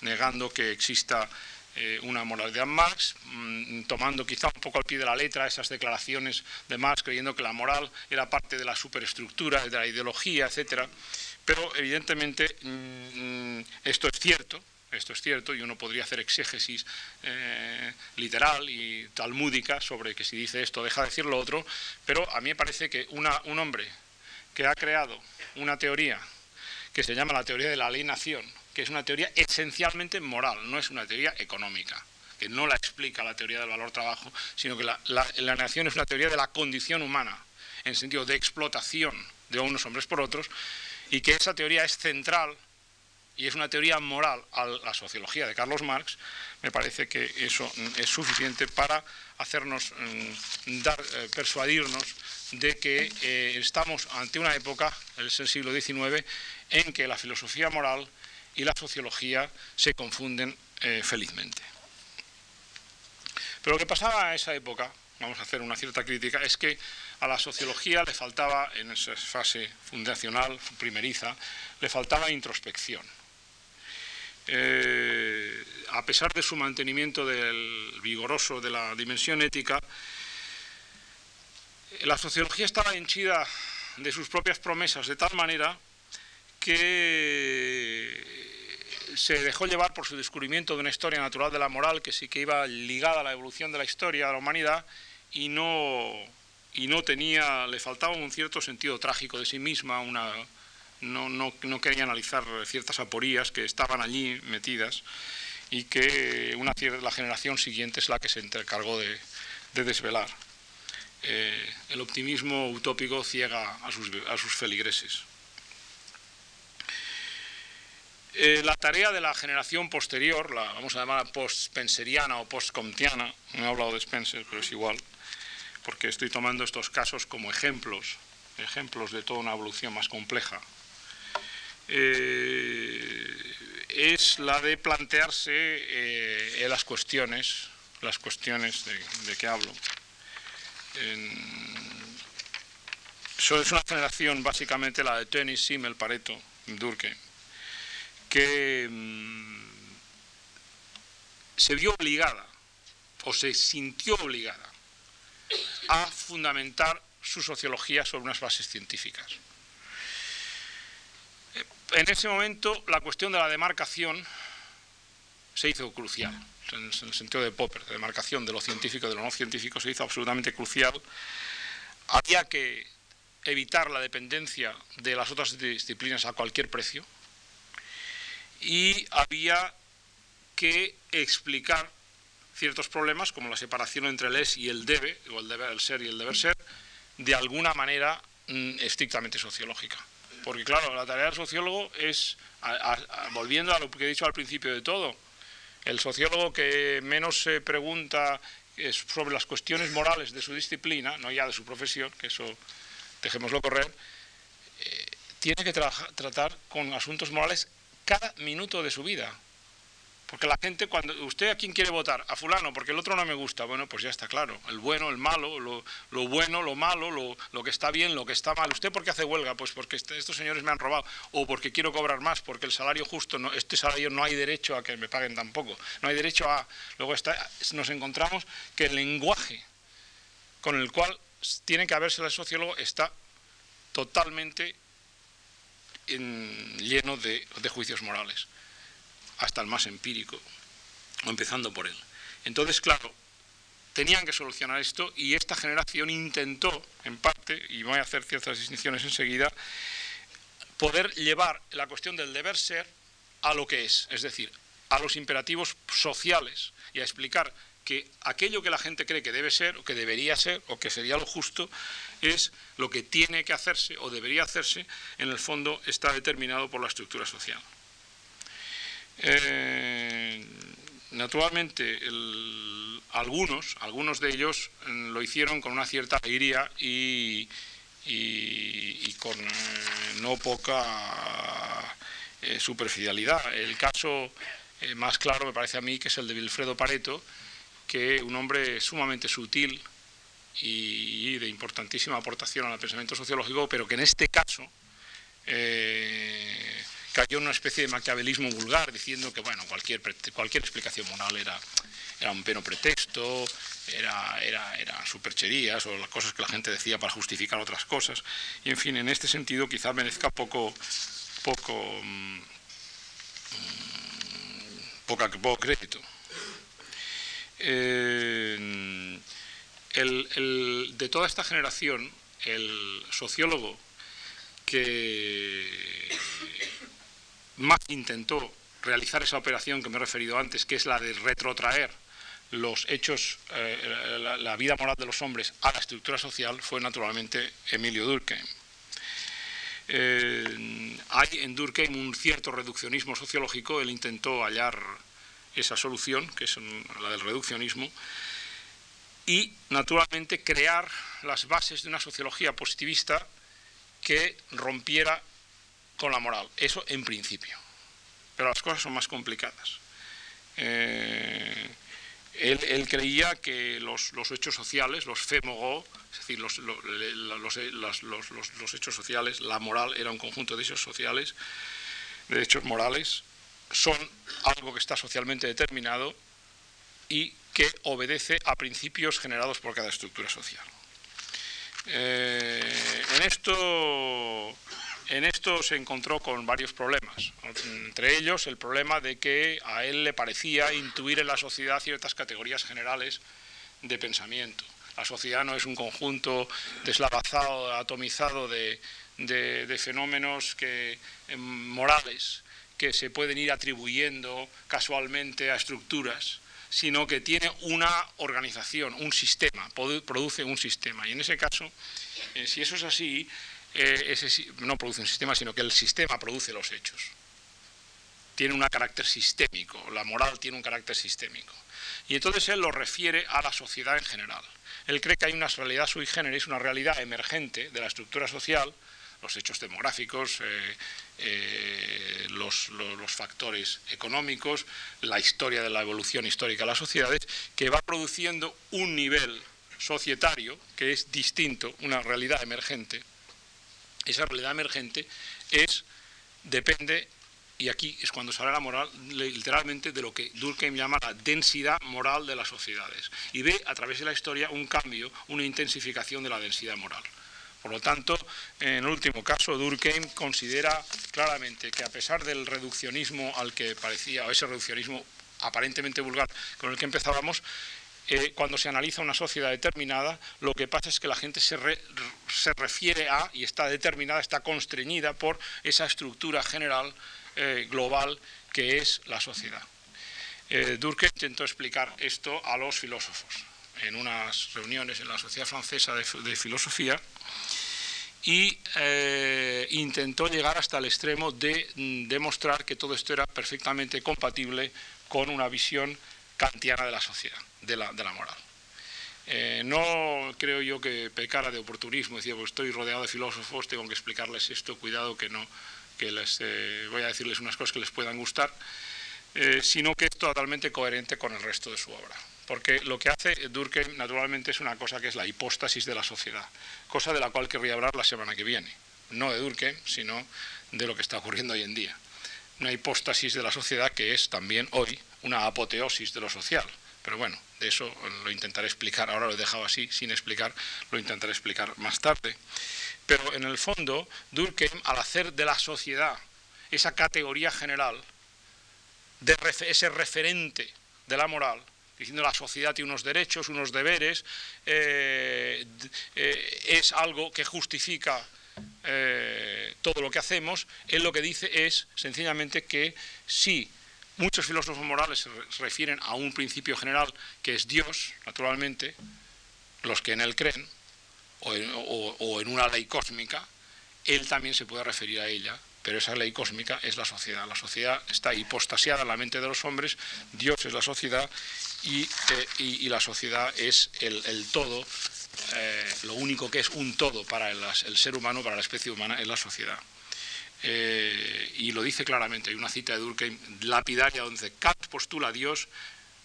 negando que exista eh, una moralidad Marx, mm, tomando quizá un poco al pie de la letra esas declaraciones de Marx, creyendo que la moral era parte de la superestructura, de la ideología, etc. Pero evidentemente mm, mm, esto es cierto, esto es cierto, y uno podría hacer exégesis eh, literal y talmúdica sobre que si dice esto deja de decir lo otro, pero a mí me parece que un hombre que ha creado una teoría que se llama la teoría de la alienación, que es una teoría esencialmente moral, no es una teoría económica, que no la explica la teoría del valor-trabajo, sino que la, nación es una teoría de la condición humana, en sentido de explotación de unos hombres por otros, y que esa teoría es central y es una teoría moral a la sociología de Carlos Marx, me parece que eso es suficiente para hacernos mm, dar, eh, persuadirnos de que eh, estamos ante una época, el siglo XIX, en que la filosofía moral y la sociología se confunden eh, felizmente. Pero lo que pasaba en esa época, vamos a hacer una cierta crítica, es que a la sociología le faltaba, en esa fase fundacional, primeriza, le faltaba introspección. Eh, a pesar de su mantenimiento del vigoroso de la dimensión ética, la sociología estaba henchida de sus propias promesas de tal manera que se dejó llevar por su descubrimiento de una historia natural de la moral que sí que iba ligada a la evolución de la historia de la humanidad y no, y no tenía, le faltaba un cierto sentido trágico de sí misma, una, no, no, quería analizar ciertas aporías que estaban allí metidas y que una, la generación siguiente es la que se encargó de, desvelar. Eh, el optimismo utópico ciega a sus feligreses. Eh, la tarea de la generación posterior, la vamos a llamar post-spenceriana o post-comtiana, no he hablado de Spencer, pero es igual, porque estoy tomando estos casos como ejemplos, ejemplos de toda una evolución más compleja, eh, es la de plantearse eh, las cuestiones, las cuestiones de, que hablo. es una generación básicamente la de Tönnies, Simmel, Pareto, Durkheim que mm, se vio obligada o se sintió obligada a fundamentar su sociología sobre unas bases científicas. En ese momento la cuestión de la demarcación se hizo crucial, en el sentido de Popper, de demarcación de lo científico de lo no científico se hizo absolutamente crucial. Había que evitar la dependencia de las otras disciplinas a cualquier precio, y había que explicar ciertos problemas como la separación entre el es y el debe, o el deber el ser y el deber ser, de alguna manera mm, estrictamente sociológica. Porque claro, la tarea del sociólogo es, volviendo a lo que he dicho al principio de todo, el sociólogo que menos se pregunta sobre las cuestiones morales de su disciplina, no ya de su profesión, que eso dejémoslo correr, eh, tiene que tratar con asuntos morales cada minuto de su vida. Porque la gente, cuando usted a quién quiere votar, a fulano, porque el otro no me gusta, bueno, pues ya está claro, el bueno, el malo, lo, bueno, lo malo, lo, que está bien, lo que está mal. ¿Usted por qué hace huelga? Pues porque este, estos señores me han robado, o porque quiero cobrar más, porque el salario justo, no, este salario no hay derecho a que me paguen tampoco, no hay derecho a... Luego está, nos encontramos que el lenguaje con el cual tiene que haberse el sociólogo está totalmente lleno de, juicios morales, hasta el más empírico, empezando por él. Entonces, claro, tenían que solucionar esto y esta generación intentó, en parte, y voy a hacer ciertas distinciones enseguida, poder llevar la cuestión del deber ser a lo que es, es decir, a los imperativos sociales y a explicar que aquello que la gente cree que debe ser, o que debería ser, o que sería lo justo, es lo que tiene que hacerse o debería hacerse, en el fondo está determinado por la estructura social. Eh, naturalmente, algunos, algunos de ellos mm, lo hicieron con una cierta alegría y, con eh, no poca eh, superficialidad. El caso más claro me parece a mí que es el de Wilfredo Pareto, que un hombre sumamente sutil y, de importantísima aportación al pensamiento sociológico, pero que en este caso cayó en una especie de maquiavelismo vulgar, diciendo que bueno, cualquier, cualquier explicación moral era, era un peno pretexto, era, era, eran supercherías o las cosas que la gente decía para justificar otras cosas. Y en fin, en este sentido quizá merezca poco, poco, mm, poca, poco crédito. Eh, de toda esta generación, el sociólogo que más intentó realizar esa operación que me he referido antes, que es la de retrotraer los hechos, eh, la, vida moral de los hombres a la estructura social fue naturalmente Emilio Durkheim. Eh, hay en Durkheim un cierto reduccionismo sociológico, él intentó hallar esa solución, que es la del reduccionismo, y naturalmente crear las bases de una sociología positivista que rompiera con la moral. Eso en principio. Pero las cosas son más complicadas. Eh, él, creía que los, hechos sociales, los femogo, es decir, los, hechos sociales, la moral era un conjunto de hechos sociales, de hechos morales, son algo que está socialmente determinado y que obedece a principios generados por cada estructura social. Eh, en esto en esto se encontró con varios problemas, entre ellos el problema de que a él le parecía intuir en la sociedad ciertas categorías generales de pensamiento. La sociedad no es un conjunto deslavazado, atomizado de, fenómenos que, em, morales que se pueden ir atribuyendo casualmente a estructuras, sino que tiene una organización, un sistema, produce un sistema. Y en ese caso, eh, si eso es así, eh, no produce un sistema, sino que el sistema produce los hechos. Tiene un carácter sistémico, la moral tiene un carácter sistémico. Y entonces él lo refiere a la sociedad en general. Él cree que hay una realidad sui generis, una realidad emergente de la estructura social, los hechos demográficos, eh, eh, los, factores económicos, la historia de la evolución histórica de las sociedades, que va produciendo un nivel societario que es distinto, una realidad emergente, esa realidad emergente es, depende, y aquí es cuando sale la moral, literalmente de lo que Durkheim llama la densidad moral de las sociedades. Y ve a través de la historia un cambio, una intensificación de la densidad moral. Por lo tanto, en el último caso, Durkheim considera claramente que a pesar del reduccionismo al que parecía, o ese reduccionismo aparentemente vulgar con el que empezábamos, eh, cuando se analiza una sociedad determinada, lo que pasa es que la gente se, refiere a y está determinada, está constreñida por esa estructura general, eh, global, que es la sociedad. Eh, Durkheim intentó explicar esto a los filósofos en unas reuniones en la Sociedad Francesa de, Filosofía y intentó llegar hasta el extremo de mm, demostrar que todo esto era perfectamente compatible con una visión kantiana de la sociedad de la, moral. Eh, no creo yo que pecara de oportunismo, decía, pues estoy rodeado de filósofos, tengo que explicarles esto, cuidado que no, que les eh, voy a decirles unas cosas que les puedan gustar, eh, sino que es totalmente coherente con el resto de su obra. Porque lo que hace Durkheim naturalmente es una cosa que es la hipóstasis de la sociedad, cosa de la cual querría hablar la semana que viene, no de Durkheim, sino de lo que está ocurriendo hoy en día. Una hipóstasis de la sociedad que es también hoy una apoteosis de lo social. Pero bueno, de eso lo intentaré explicar, ahora lo he dejado así, sin explicar, lo intentaré explicar más tarde. Pero en el fondo, Durkheim, al hacer de la sociedad esa categoría general, de ese referente de la moral, diciendo la sociedad tiene unos derechos, unos deberes, eh, eh, es algo que justifica eh, todo lo que hacemos, él lo que dice es sencillamente que si Muchos filósofos morales se refieren a un principio general que es Dios, naturalmente, los que en él creen, o en, una ley cósmica, él también se puede referir a ella, pero esa ley cósmica es la sociedad. La sociedad está hipostasiada en la mente de los hombres, Dios es la sociedad y, eh, la sociedad es el, todo eh, lo único que es un todo para el, ser humano, para la especie humana, es la sociedad. Eh, y lo dice claramente, hay una cita de Durkheim lapidaria donde Kant postula a Dios,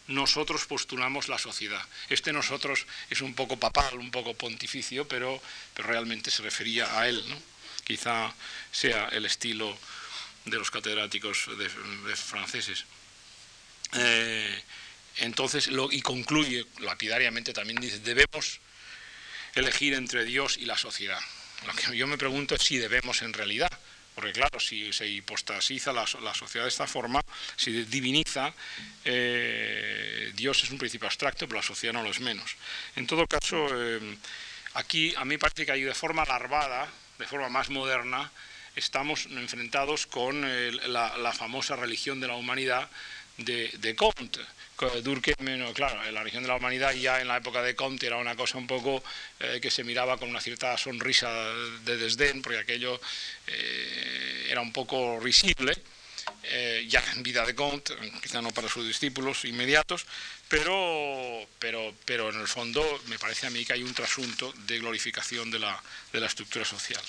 nosotros postulamos la sociedad. Este nosotros es un poco papal, un poco pontificio, pero, pero realmente se refería a él. ¿no? Quizá sea el estilo de los catedráticos de, franceses. Eh, entonces, y concluye lapidariamente también, dice, debemos elegir entre Dios y la sociedad. Lo que yo me pregunto es si debemos en realidad, porque claro, si se hipostasiza la, sociedad de esta forma, si diviniza, eh, Dios es un principio abstracto, pero la sociedad no lo es menos. En todo caso, eh, aquí a mí parece que hay de forma larvada, de forma más moderna, estamos enfrentados con la, famosa religión de la humanidad de, de Comte Durkheim, claro, la religión de la humanidad ya en la época de Comte era una cosa un poco eh, que se miraba con una cierta sonrisa de desdén, porque aquello eh, era un poco risible, eh, ya en vida de Comte, quizá no para sus discípulos inmediatos, pero, pero, pero en el fondo me parece a mí que hay un trasunto de glorificación de la, de la estructura social.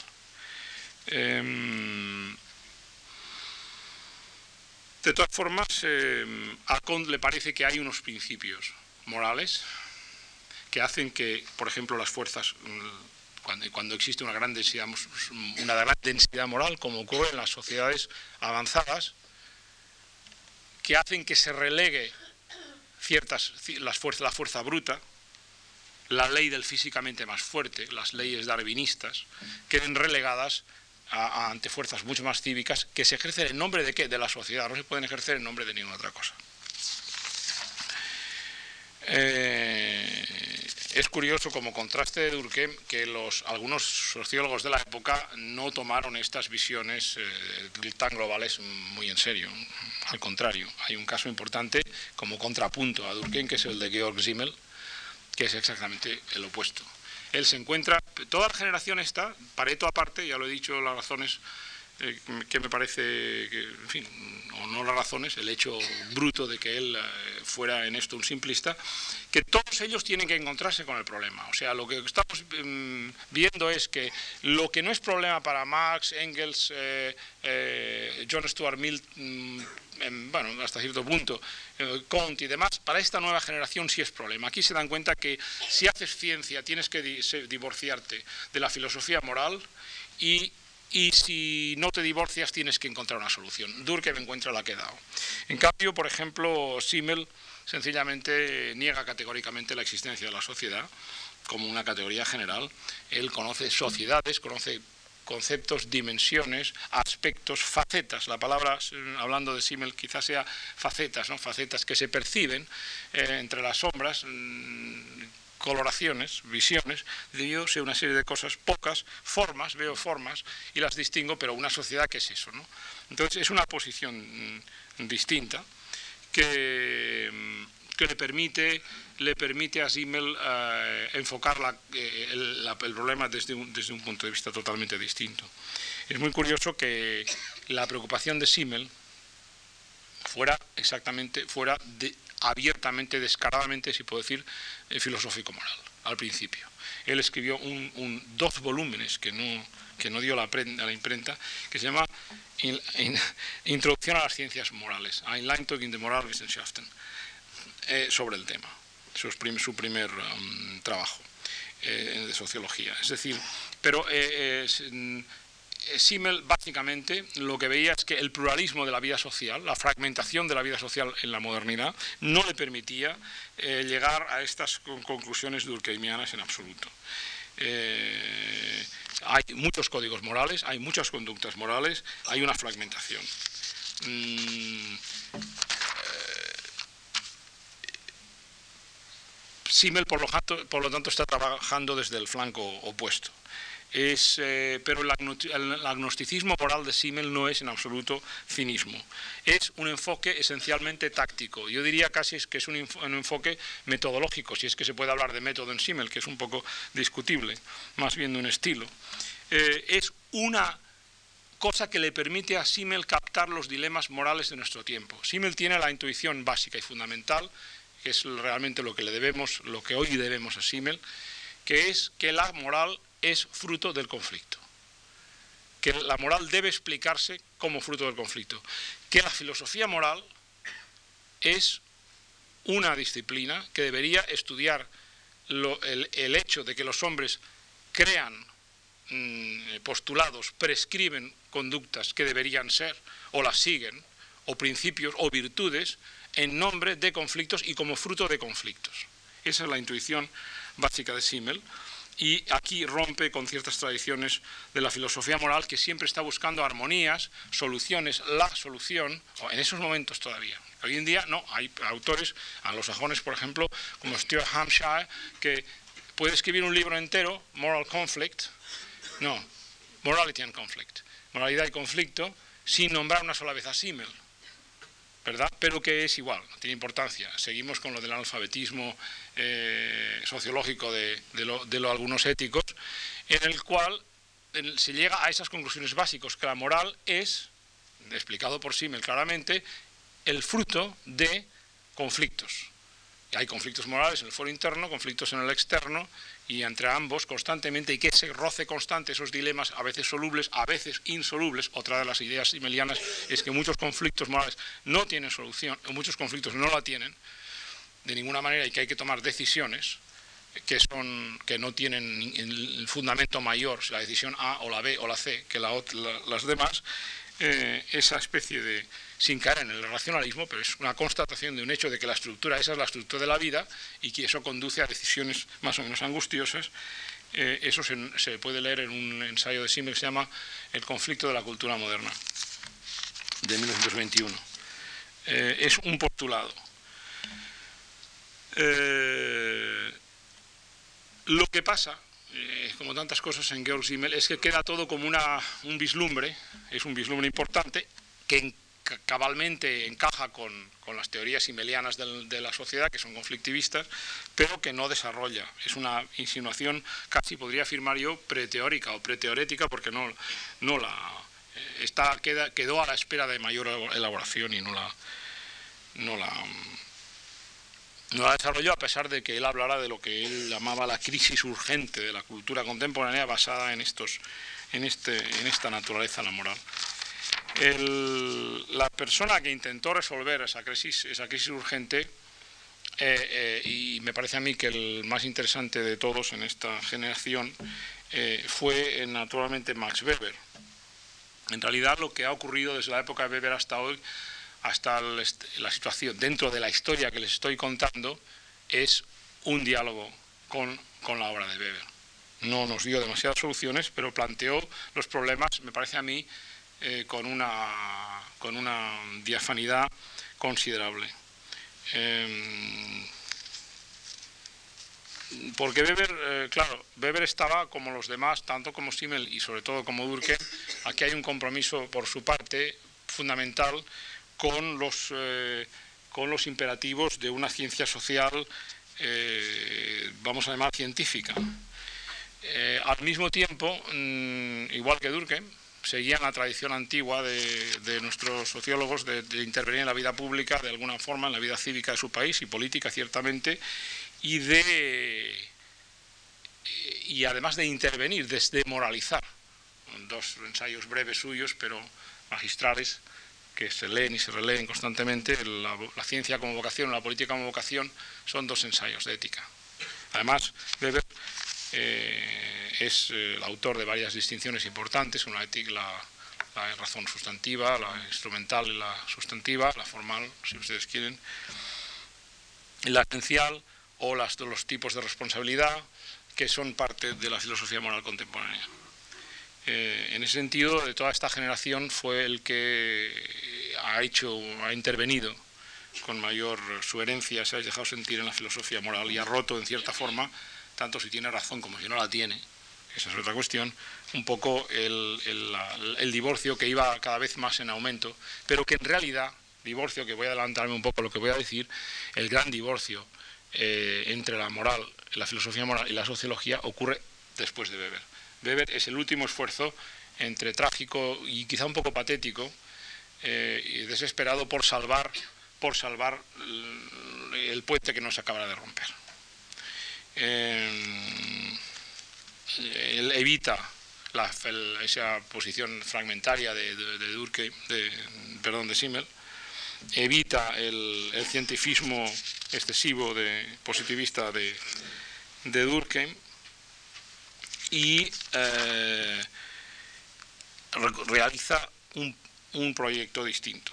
Em, de todas formas, eh, a Kant le parece que hay unos principios morales que hacen que, por ejemplo, las fuerzas, mm, cuando, existe una gran, densidad, una gran densidad moral, como ocurre en las sociedades avanzadas, que hacen que se relegue ciertas, las fuerzas, la fuerza bruta, la ley del físicamente más fuerte, las leyes darwinistas, queden relegadas ante fuerzas mucho más cívicas que se ejercen en nombre de qué? De la sociedad, no se pueden ejercer en nombre de ninguna otra cosa. Eh, es curioso como contraste de Durkheim que los, algunos sociólogos de la época no tomaron estas visiones eh, tan globales muy en serio. Al contrario, hay un caso importante como contrapunto a Durkheim que es el de Georg Simmel, que es exactamente el opuesto él se encuentra, toda la generación está, Pareto aparte, ya lo he dicho, las razones eh, que me parece, que, en fin, o no las razones, el hecho bruto de que él eh, fuera en esto un simplista, que todos ellos tienen que encontrarse con el problema. O sea, lo que estamos mm, viendo es que lo que no es problema para Marx, Engels, eh, John Stuart Mill, mm, bueno, hasta cierto punto, Conte y demás, para esta nueva generación sí es problema. Aquí se dan cuenta que si haces ciencia tienes que divorciarte de la filosofía moral y y si no te divorcias tienes que encontrar una solución. Durkheim encuentra la que ha dado. En cambio, por ejemplo, Simmel sencillamente niega categóricamente la existencia de la sociedad como una categoría general. Él conoce sociedades, conoce conceptos, dimensiones, aspectos, facetas. La palabra, hablando de Simmel, quizás sea facetas, ¿no? facetas que se perciben eh, entre las sombras, mm, coloraciones, visiones, yo sé una serie de cosas, pocas formas, veo formas y las distingo, pero una sociedad, ¿qué es eso? No? Entonces es una posición mm, distinta que, mm, que le, permite, le permite a Simmel eh, enfocar eh, el, problema desde un, desde un punto de vista totalmente distinto. Es muy curioso que la preocupación de Simmel fuera exactamente fuera de, abiertamente, descaradamente, si puedo decir, eh, filosófico-moral, al principio. Él escribió un, dos volúmenes que no, que no dio la, a la imprenta, que se llama Introducción a las ciencias morales, Einleitung in the Moralwissenschaften, eh, sobre el tema, su, su primer um, trabajo eh, de sociología. Es decir, pero Simmel básicamente lo que veía es que el pluralismo de la vida social, la fragmentación de la vida social en la modernidad, no le permitía eh, llegar a estas conclusiones durkheimianas en absoluto. Eh, hay muchos códigos morales, hay muchas conductas morales, hay una fragmentación. Mm, Simmel, por lo tanto, está trabajando desde el flanco opuesto. Es, eh, pero el, agnosticismo moral de Simmel no es en absoluto cinismo. Es un enfoque esencialmente táctico. Yo diría casi que es un, enfoque metodológico, si es que se puede hablar de método en Simmel, que es un poco discutible, más bien de un estilo. Eh, es una cosa que le permite a Simmel captar los dilemas morales de nuestro tiempo. Simmel tiene la intuición básica y fundamental, que es realmente lo que le debemos, lo que hoy debemos a Simmel, que es que la moral es fruto del conflicto, que la moral debe explicarse como fruto del conflicto, que la filosofía moral es una disciplina que debería estudiar el, hecho de que los hombres crean mm, postulados, prescriben conductas que deberían ser o las siguen, o principios o virtudes en nombre de conflictos y como fruto de conflictos. Esa es la intuición básica de Simmel y aquí rompe con ciertas tradiciones de la filosofía moral que siempre está buscando armonías, soluciones, la solución, en esos momentos todavía. Hoy en día no, hay autores, anglosajones por ejemplo, como Stuart Hampshire, que puede escribir un libro entero, Moral Conflict, no, Morality and Conflict, moralidad y conflicto, sin nombrar una sola vez a Simmel. Pero que es igual, tiene importancia. Seguimos con lo del analfabetismo eh, sociológico de, algunos éticos, en el cual se llega a esas conclusiones básicas, que la moral es, explicado por Simmel claramente, el fruto de conflictos. Hay conflictos morales en el foro interno, conflictos en el externo, y entre ambos constantemente, y que ese roce constante, esos dilemas, a veces solubles, a veces insolubles, otra de las ideas simelianas es que muchos conflictos morales no tienen solución, muchos conflictos no la tienen, de ninguna manera, y que hay que tomar decisiones que, son, que no tienen fundamento mayor, la decisión A o la B o la C, que las demás, eh, esa especie de sin caer en el racionalismo, pero es una constatación de un hecho de que la estructura, esa es la estructura de la vida y que eso conduce a decisiones más o menos angustiosas. Eh, eso se, puede leer en un ensayo de Simmel que se llama El conflicto de la cultura moderna, de 1921. Eh, es un postulado. Eh, lo que pasa, como tantas cosas en Georg Simmel, es que queda todo como una, un vislumbre, es un vislumbre importante, que cabalmente encaja con, las teorías simelianas de la sociedad, que son conflictivistas, pero que no desarrolla. Es una insinuación, casi podría afirmar yo, preteórica o preteorética, porque no, no la eh, está, queda, quedó a la espera de mayor elaboración y no la, no la, no la desarrolló, a pesar de que él hablara de lo que él llamaba la crisis urgente de la cultura contemporánea basada en, estos, en, este, en esta naturaleza la moral la persona que intentó resolver esa crisis, esa crisis urgente, eh, eh, y me parece a mí que el más interesante de todos en esta generación, eh, fue naturalmente Max Weber. En realidad lo que ha ocurrido desde la época de Weber hasta hoy, hasta la situación dentro de la historia que les estoy contando, es un diálogo con, con la obra de Weber. No nos dio demasiadas soluciones, pero planteó los problemas, me parece a mí, eh, con, una, con una diafanidad considerable. Em, porque Weber, eh, claro, Weber estaba como los demás, tanto como Simmel y sobre todo como Durkheim, aquí hay un compromiso por su parte fundamental con los, eh, con los imperativos de una ciencia social, vamos a llamar científica. al mismo tiempo, mm, igual que Durkheim, seguían la tradición antigua de, nuestros sociólogos de, intervenir en la vida pública de alguna forma, en la vida cívica de su país y política ciertamente, y de y además de intervenir, desde moralizar. Dos ensayos breves suyos, pero magistrales, que se leen y se releen constantemente, la, ciencia como vocación, la política como vocación, son dos ensayos de ética. Además, Weber eh, es eh, el autor de varias distinciones importantes, una ética, la, razón sustantiva, la instrumental y la sustantiva, la formal, si ustedes quieren, la esencial o las, los tipos de responsabilidad que son parte de la filosofía moral contemporánea. Eh, en ese sentido, de toda esta generación fue el que ha hecho, ha intervenido con mayor su herencia, se ha dejado sentir en la filosofía moral y ha roto en cierta forma tanto si tiene razón como si no la tiene, esa es otra cuestión, un poco el, divorcio que iba cada vez más en aumento, pero que en realidad, divorcio, que voy a adelantarme un poco lo que voy a decir, el gran divorcio eh, entre la moral, la filosofía moral y la sociología ocurre después de Weber. Weber es el último esfuerzo entre trágico y quizá un poco patético eh, y desesperado por salvar, por salvar el puente que no se acaba de romper. Eh, él evita esa posición fragmentaria de, Durkheim, de, perdón, de Simmel, evita el, cientifismo excesivo de, positivista de, Durkheim y eh, realiza un, un, proyecto distinto.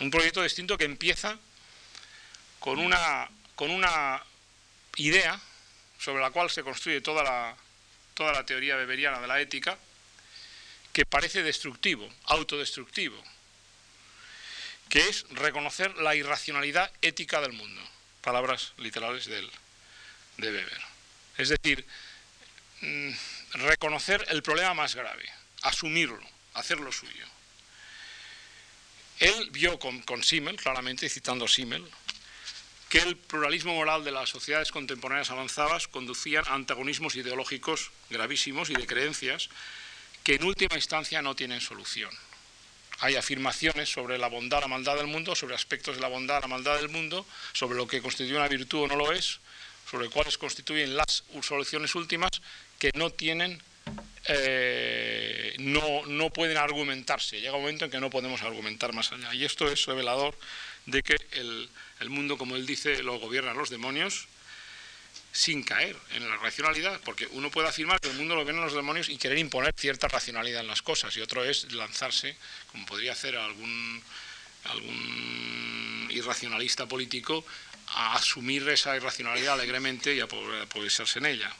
Un proyecto distinto que empieza con una, con una idea sobre la cual se construye toda la, toda la teoría beberiana de la ética, que parece destructivo, autodestructivo, que es reconocer la irracionalidad ética del mundo. Palabras literales de, Weber. Es decir, mm, reconocer el problema más grave, asumirlo, hacerlo suyo. Él vio con, con Simmel, claramente citando Simmel, que el pluralismo moral de las sociedades contemporáneas avanzadas conducían a antagonismos ideológicos gravísimos y de creencias que en última instancia no tienen solución. Hay afirmaciones sobre la bondad, la maldad del mundo, sobre aspectos de la bondad, la maldad del mundo, sobre lo que constituye una virtud o no lo es, sobre cuáles constituyen las soluciones últimas que no tienen, eh, no, no pueden argumentarse. Llega un momento en que no podemos argumentar más allá. Y esto es revelador de que el, el mundo, como él dice, lo gobiernan los demonios sin caer en la racionalidad, porque uno puede afirmar que el mundo lo gobiernan los demonios y querer imponer cierta racionalidad en las cosas, y otro es lanzarse, como podría hacer algún, algún irracionalista político, a asumir esa irracionalidad alegremente y a apoderarse en ella.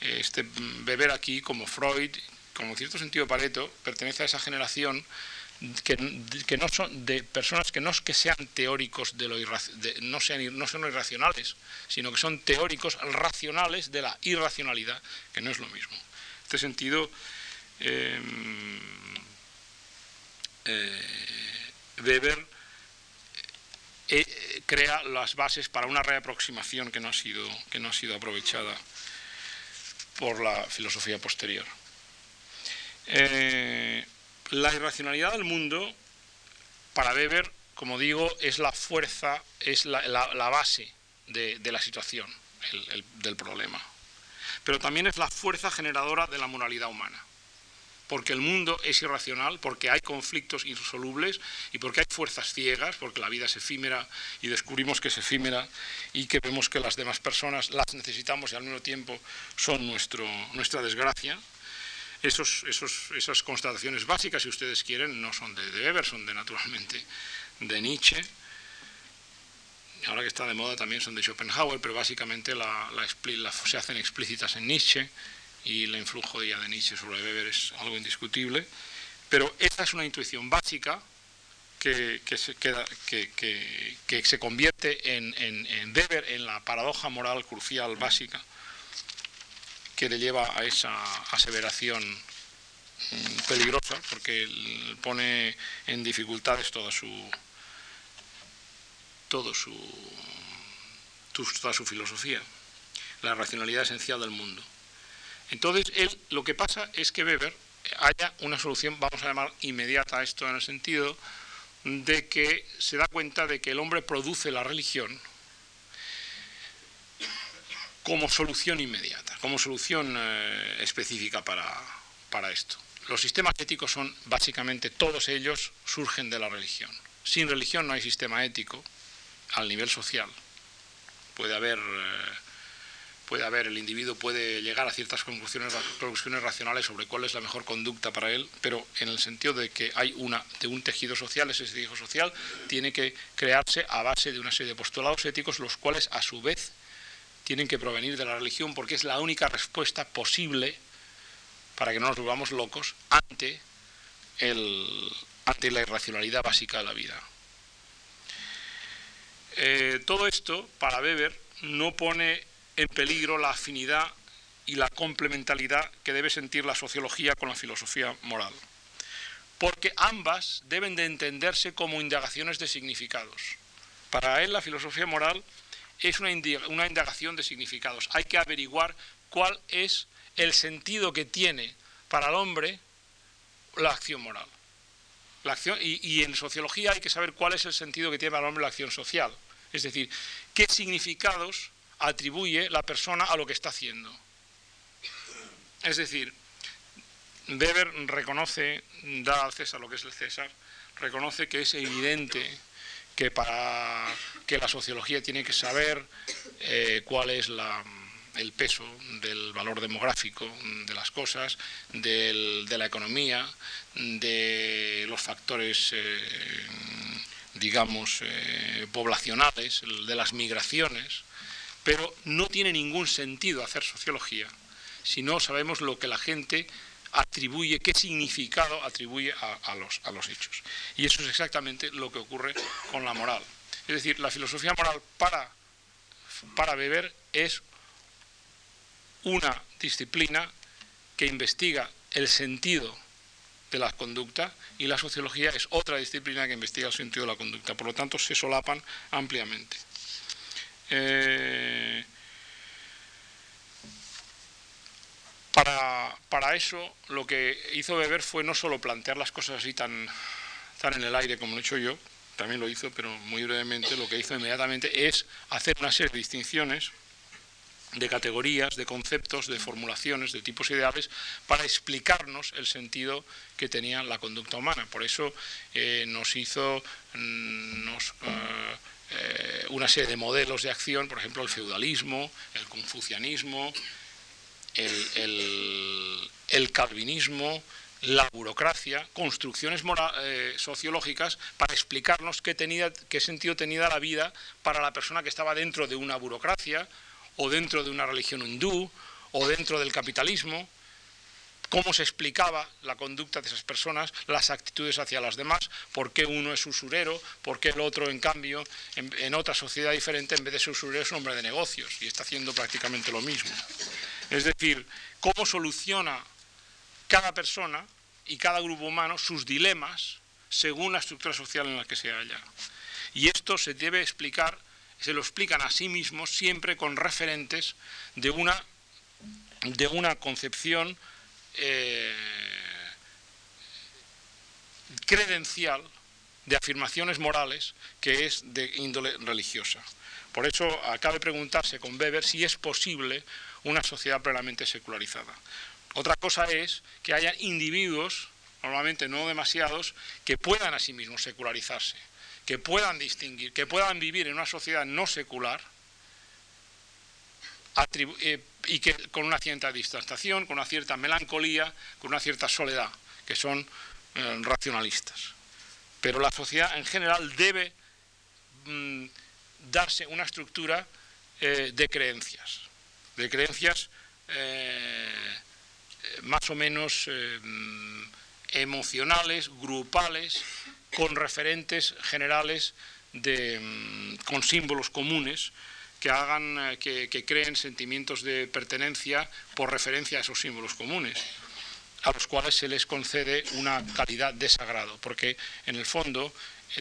Este beber aquí, como Freud, como en cierto sentido Pareto, pertenece a esa generación que, no son de personas que no es que sean teóricos de lo no sean no son irracionales, sino que son teóricos racionales de la irracionalidad, que no es lo mismo. En este sentido, em, eh, Weber eh, crea las bases para una reaproximación que no ha sido, que no ha sido aprovechada por la filosofía posterior. Eh, la irracionalidad del mundo, para Weber, como digo, es la fuerza, es la, base de, la situación, del problema. Pero también es la fuerza generadora de la moralidad humana. Porque el mundo es irracional, porque hay conflictos irresolubles y porque hay fuerzas ciegas, porque la vida es efímera y descubrimos que es efímera y que vemos que las demás personas las necesitamos y al mismo tiempo son nuestro, nuestra desgracia esos, esas constataciones básicas, si ustedes quieren, no son de, Weber, son de, naturalmente, de Nietzsche. Ahora que está de moda también son de Schopenhauer, pero básicamente se hacen explícitas en Nietzsche y el influjo de, de Nietzsche sobre Weber es algo indiscutible. Pero esta es una intuición básica que, se, convierte en, en Weber en la paradoja moral crucial básica que le lleva a esa aseveración mm, peligrosa porque pone en dificultades toda su todo su toda su filosofía la racionalidad esencial del mundo. Entonces él lo que pasa es que Weber haya una solución vamos a llamar inmediata a esto en el sentido de que se da cuenta de que el hombre produce la religión como solución inmediata, como solución eh, específica para, para esto. Los sistemas éticos son básicamente, todos ellos surgen de la religión. Sin religión no hay sistema ético al nivel social. Puede haber, eh, puede haber, el individuo puede llegar a ciertas conclusiones, conclusiones racionales sobre cuál es la mejor conducta para él, pero en el sentido de que hay una, de un tejido social, ese tejido social tiene que crearse a base de una serie de postulados éticos, los cuales a su vez tienen que provenir de la religión porque es la única respuesta posible para que no nos volvamos locos ante, el, ante la irracionalidad básica de la vida. Eh, todo esto, para Weber, no pone en peligro la afinidad y la complementariedad que debe sentir la sociología con la filosofía moral, porque ambas deben de entenderse como indagaciones de significados. Para él la filosofía moral es una, indagación de significados. Hay que averiguar cuál es el sentido que tiene para el hombre la acción moral. La acción, y, y, en sociología hay que saber cuál es el sentido que tiene para el hombre la acción social. Es decir, qué significados atribuye la persona a lo que está haciendo. Es decir, Weber reconoce, da al César lo que es el César, reconoce que es evidente que para que la sociología tiene que saber eh, cuál es el peso del valor demográfico de las cosas, de la economía, de los factores, eh, digamos, eh, poblacionales, de las migraciones, pero no tiene ningún sentido hacer sociología si no sabemos lo que la gente atribuye, qué significado atribuye a, los, a los hechos. Y eso es exactamente lo que ocurre con la moral. Es decir, la filosofía moral para, para beber es una disciplina que investiga el sentido de la conducta y la sociología es otra disciplina que investiga el sentido de la conducta. Por lo tanto, se solapan ampliamente. Eh, Para, eso lo que hizo Weber fue no solo plantear las cosas así tan, tan en el aire como lo he hecho yo, también lo hizo, pero muy brevemente, lo que hizo inmediatamente es hacer una serie de distinciones de categorías, de conceptos, de formulaciones, de tipos ideales, para explicarnos el sentido que tenía la conducta humana. Por eso eh, nos hizo mm, eh, eh, una serie de modelos de acción, por ejemplo, el feudalismo, el confucianismo, el, calvinismo, la burocracia, construcciones eh, sociológicas para explicarnos qué, tenía, qué sentido tenía la vida para la persona que estaba dentro de una burocracia o dentro de una religión hindú o dentro del capitalismo, cómo se explicaba la conducta de esas personas, las actitudes hacia las demás, por qué uno es usurero, por qué el otro, en cambio, en, otra sociedad diferente, en vez de ser usurero, es un hombre de negocios y está haciendo prácticamente lo mismo. Es decir, cómo soluciona cada persona y cada grupo humano sus dilemas según la estructura social en la que se halla. Y esto se debe explicar, se lo explican a sí mismos siempre con referentes de una, de una concepción eh, credencial de afirmaciones morales que es de índole religiosa. Por eso acabe preguntarse con Weber si es posible una sociedad plenamente secularizada. Otra cosa es que haya individuos, normalmente no demasiados, que puedan a sí mismos secularizarse, que puedan distinguir, que puedan vivir en una sociedad no secular eh, y que con una cierta distanciación, con una cierta melancolía, con una cierta soledad, que son eh, racionalistas. Pero la sociedad en general debe mm, darse una estructura eh, de creencias de creencias más o menos eh, emocionales, grupales, con referentes generales, mm, con símbolos comunes que hagan, eh, que, que creen sentimientos de pertenencia por referencia a esos símbolos comunes a los cuales se les concede una calidad de sagrado, porque en el fondo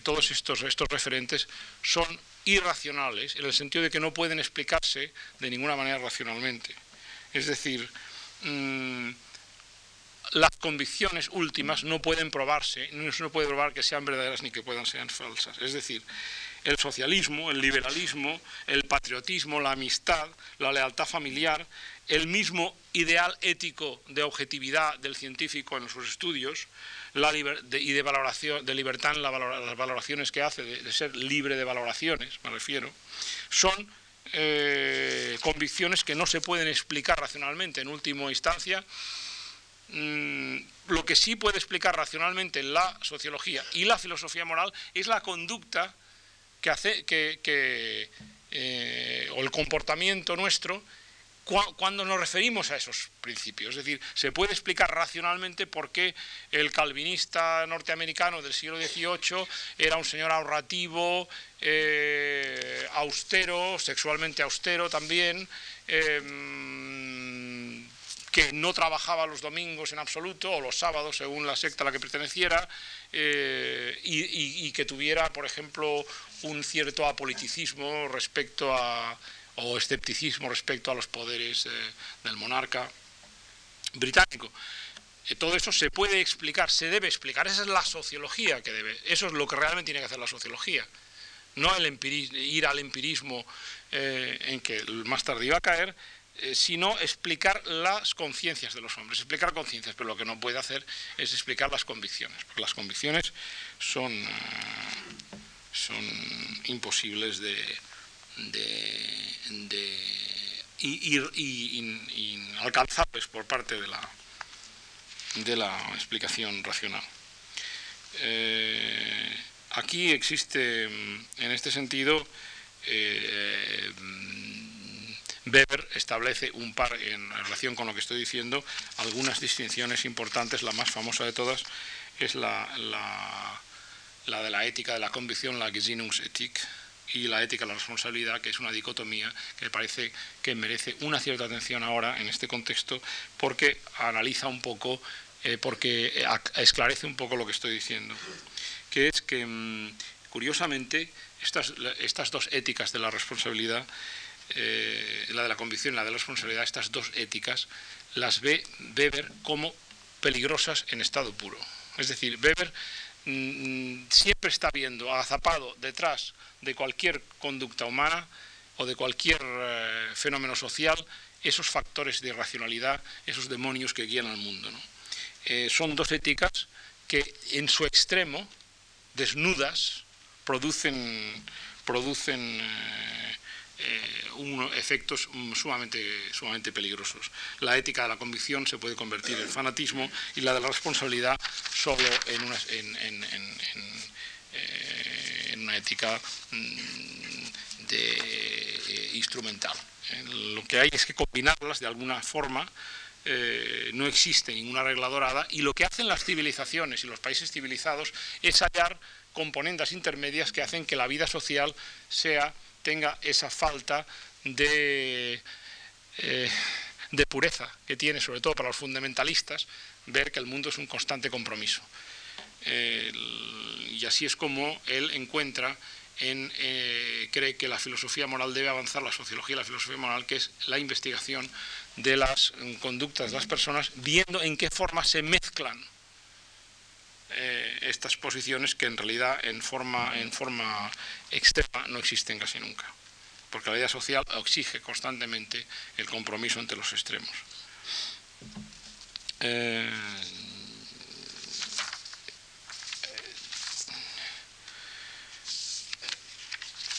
todos estos, estos referentes son irracionales, en el sentido de que no pueden explicarse de ninguna manera racionalmente. Es decir, mm, las convicciones últimas no pueden probarse, no se puede probar que sean verdaderas ni que puedan ser falsas. Es decir, el socialismo, el liberalismo, el patriotismo, la amistad, la lealtad familiar, el mismo ideal ético de objetividad del científico en sus estudios, y de valoración, de libertad en las valoraciones que hace, de, ser libre de valoraciones, me refiero, son eh, convicciones que no se pueden explicar racionalmente en última instancia. Mm, lo que sí puede explicar racionalmente la sociología y la filosofía moral es la conducta que hace que, eh, o el comportamiento nuestro cuando nos referimos a esos principios. Es decir, se puede explicar racionalmente por qué el calvinista norteamericano del siglo XVIII era un señor ahorrativo, eh, austero, sexualmente austero también, em, que no trabajaba los domingos en absoluto, o los sábados, según la secta a la que perteneciera, eh, y que tuviera, por ejemplo, un cierto apoliticismo respecto a o escepticismo respecto a los poderes eh, del monarca británico. Eh, todo eso se puede explicar, se debe explicar. Esa es la sociología que debe. Eso es lo que realmente tiene que hacer la sociología. No el ir al empirismo eh, en que más tarde iba a caer, eh, sino explicar las conciencias de los hombres, explicar conciencias, pero lo que no puede hacer es explicar las convicciones, porque las convicciones son, son imposibles de, inalcanzables por parte de la, de la explicación racional. Eh, aquí existe, en este sentido, Weber establece un par, en relación con lo que estoy diciendo, algunas distinciones importantes. La más famosa de todas es la, de la ética de la convicción, la Gesinnungsethik, y la ética de la responsabilidad, que es una dicotomía que parece que merece una cierta atención ahora en este contexto, porque analiza un poco, eh, porque esclarece un poco lo que estoy diciendo, que es que, mm, curiosamente, estas, estas dos éticas de la responsabilidad eh, la de la convicción y la de la responsabilidad, estas dos éticas, las ve Weber como peligrosas en estado puro. Es decir, Weber siempre está viendo agazapado detrás de cualquier conducta humana o de cualquier eh, fenómeno social esos factores de irracionalidad, esos demonios que guían al mundo. Eh, son dos éticas que en su extremo, desnudas, producen, producen eh, unos efectos sumamente, sumamente peligrosos. La ética de la convicción se puede convertir en fanatismo y la de la responsabilidad solo en una, en, eh, una ética mm, de, eh, instrumental. Lo que hay es que combinarlas de alguna forma no existe ninguna regla dorada y lo que hacen las civilizaciones y los países civilizados es hallar componentes intermedias que hacen que la vida social sea tenga esa falta de, eh, de pureza que tiene, sobre todo para los fundamentalistas, ver que el mundo es un constante compromiso. y así es como él encuentra en, eh, cree que la filosofía moral debe avanzar, la sociología y la filosofía moral, que es la investigación de las conductas de las personas, viendo en qué forma se mezclan eh, estas posiciones que en realidad en forma, en forma extrema no existen casi nunca, porque la vida social exige constantemente el compromiso entre los extremos. Eh,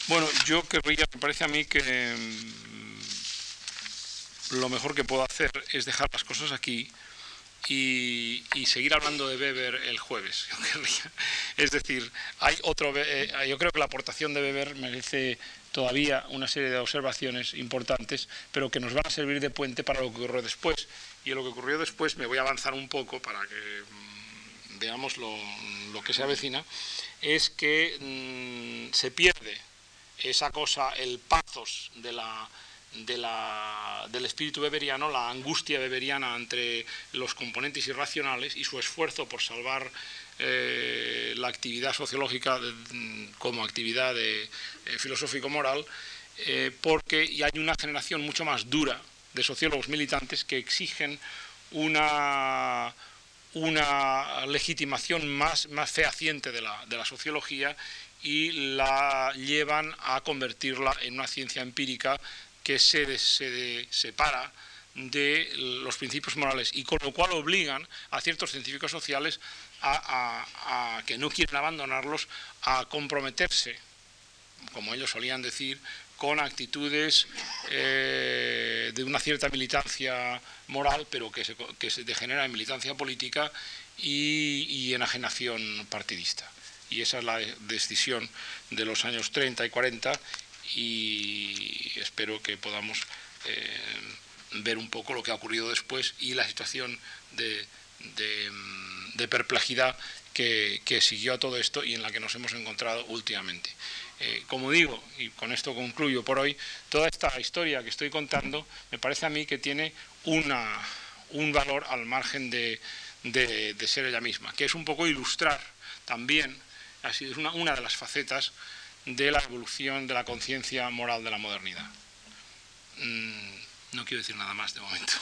bueno, yo querría, me parece a mí que mm, lo mejor que puedo hacer es dejar las cosas aquí y, seguir hablando de Weber el jueves. Es decir, hay otro, eh, yo creo que la aportación de Weber merece todavía una serie de observaciones importantes, pero que nos van a servir de puente para lo que ocurrió después. Y en lo que ocurrió después me voy a avanzar un poco para que mm, veamos lo, que se avecina, es que mm, se pierde esa cosa, el pathos de la del espíritu beberiano, la angustia beberiana entre los componentes irracionales y su esfuerzo por salvar eh, la actividad sociológica como actividad de, eh, filosófico-moral, eh, porque hay una generación mucho más dura de sociólogos militantes que exigen una, una legitimación más, más fehaciente de la, de la sociología y la llevan a convertirla en una ciencia empírica que se, se separa de los principios morales y con lo cual obligan a ciertos científicos sociales a, que no quieren abandonarlos a comprometerse, como ellos solían decir, con actitudes eh, de una cierta militancia moral, pero que se, que se degenera en militancia política y, y enajenación partidista. Y esa es la decisión de los años 30 y 40 y espero que podamos eh, ver un poco lo que ha ocurrido después y la situación de, perplejidad que, siguió a todo esto y en la que nos hemos encontrado últimamente. Eh, como digo, y con esto concluyo por hoy, toda esta historia que estoy contando me parece a mí que tiene una, un valor al margen de, ser ella misma, que es un poco ilustrar también, así es una, una de las facetas de la evolución de la conciencia moral de la modernidad. Mm, no quiero decir nada más de momento.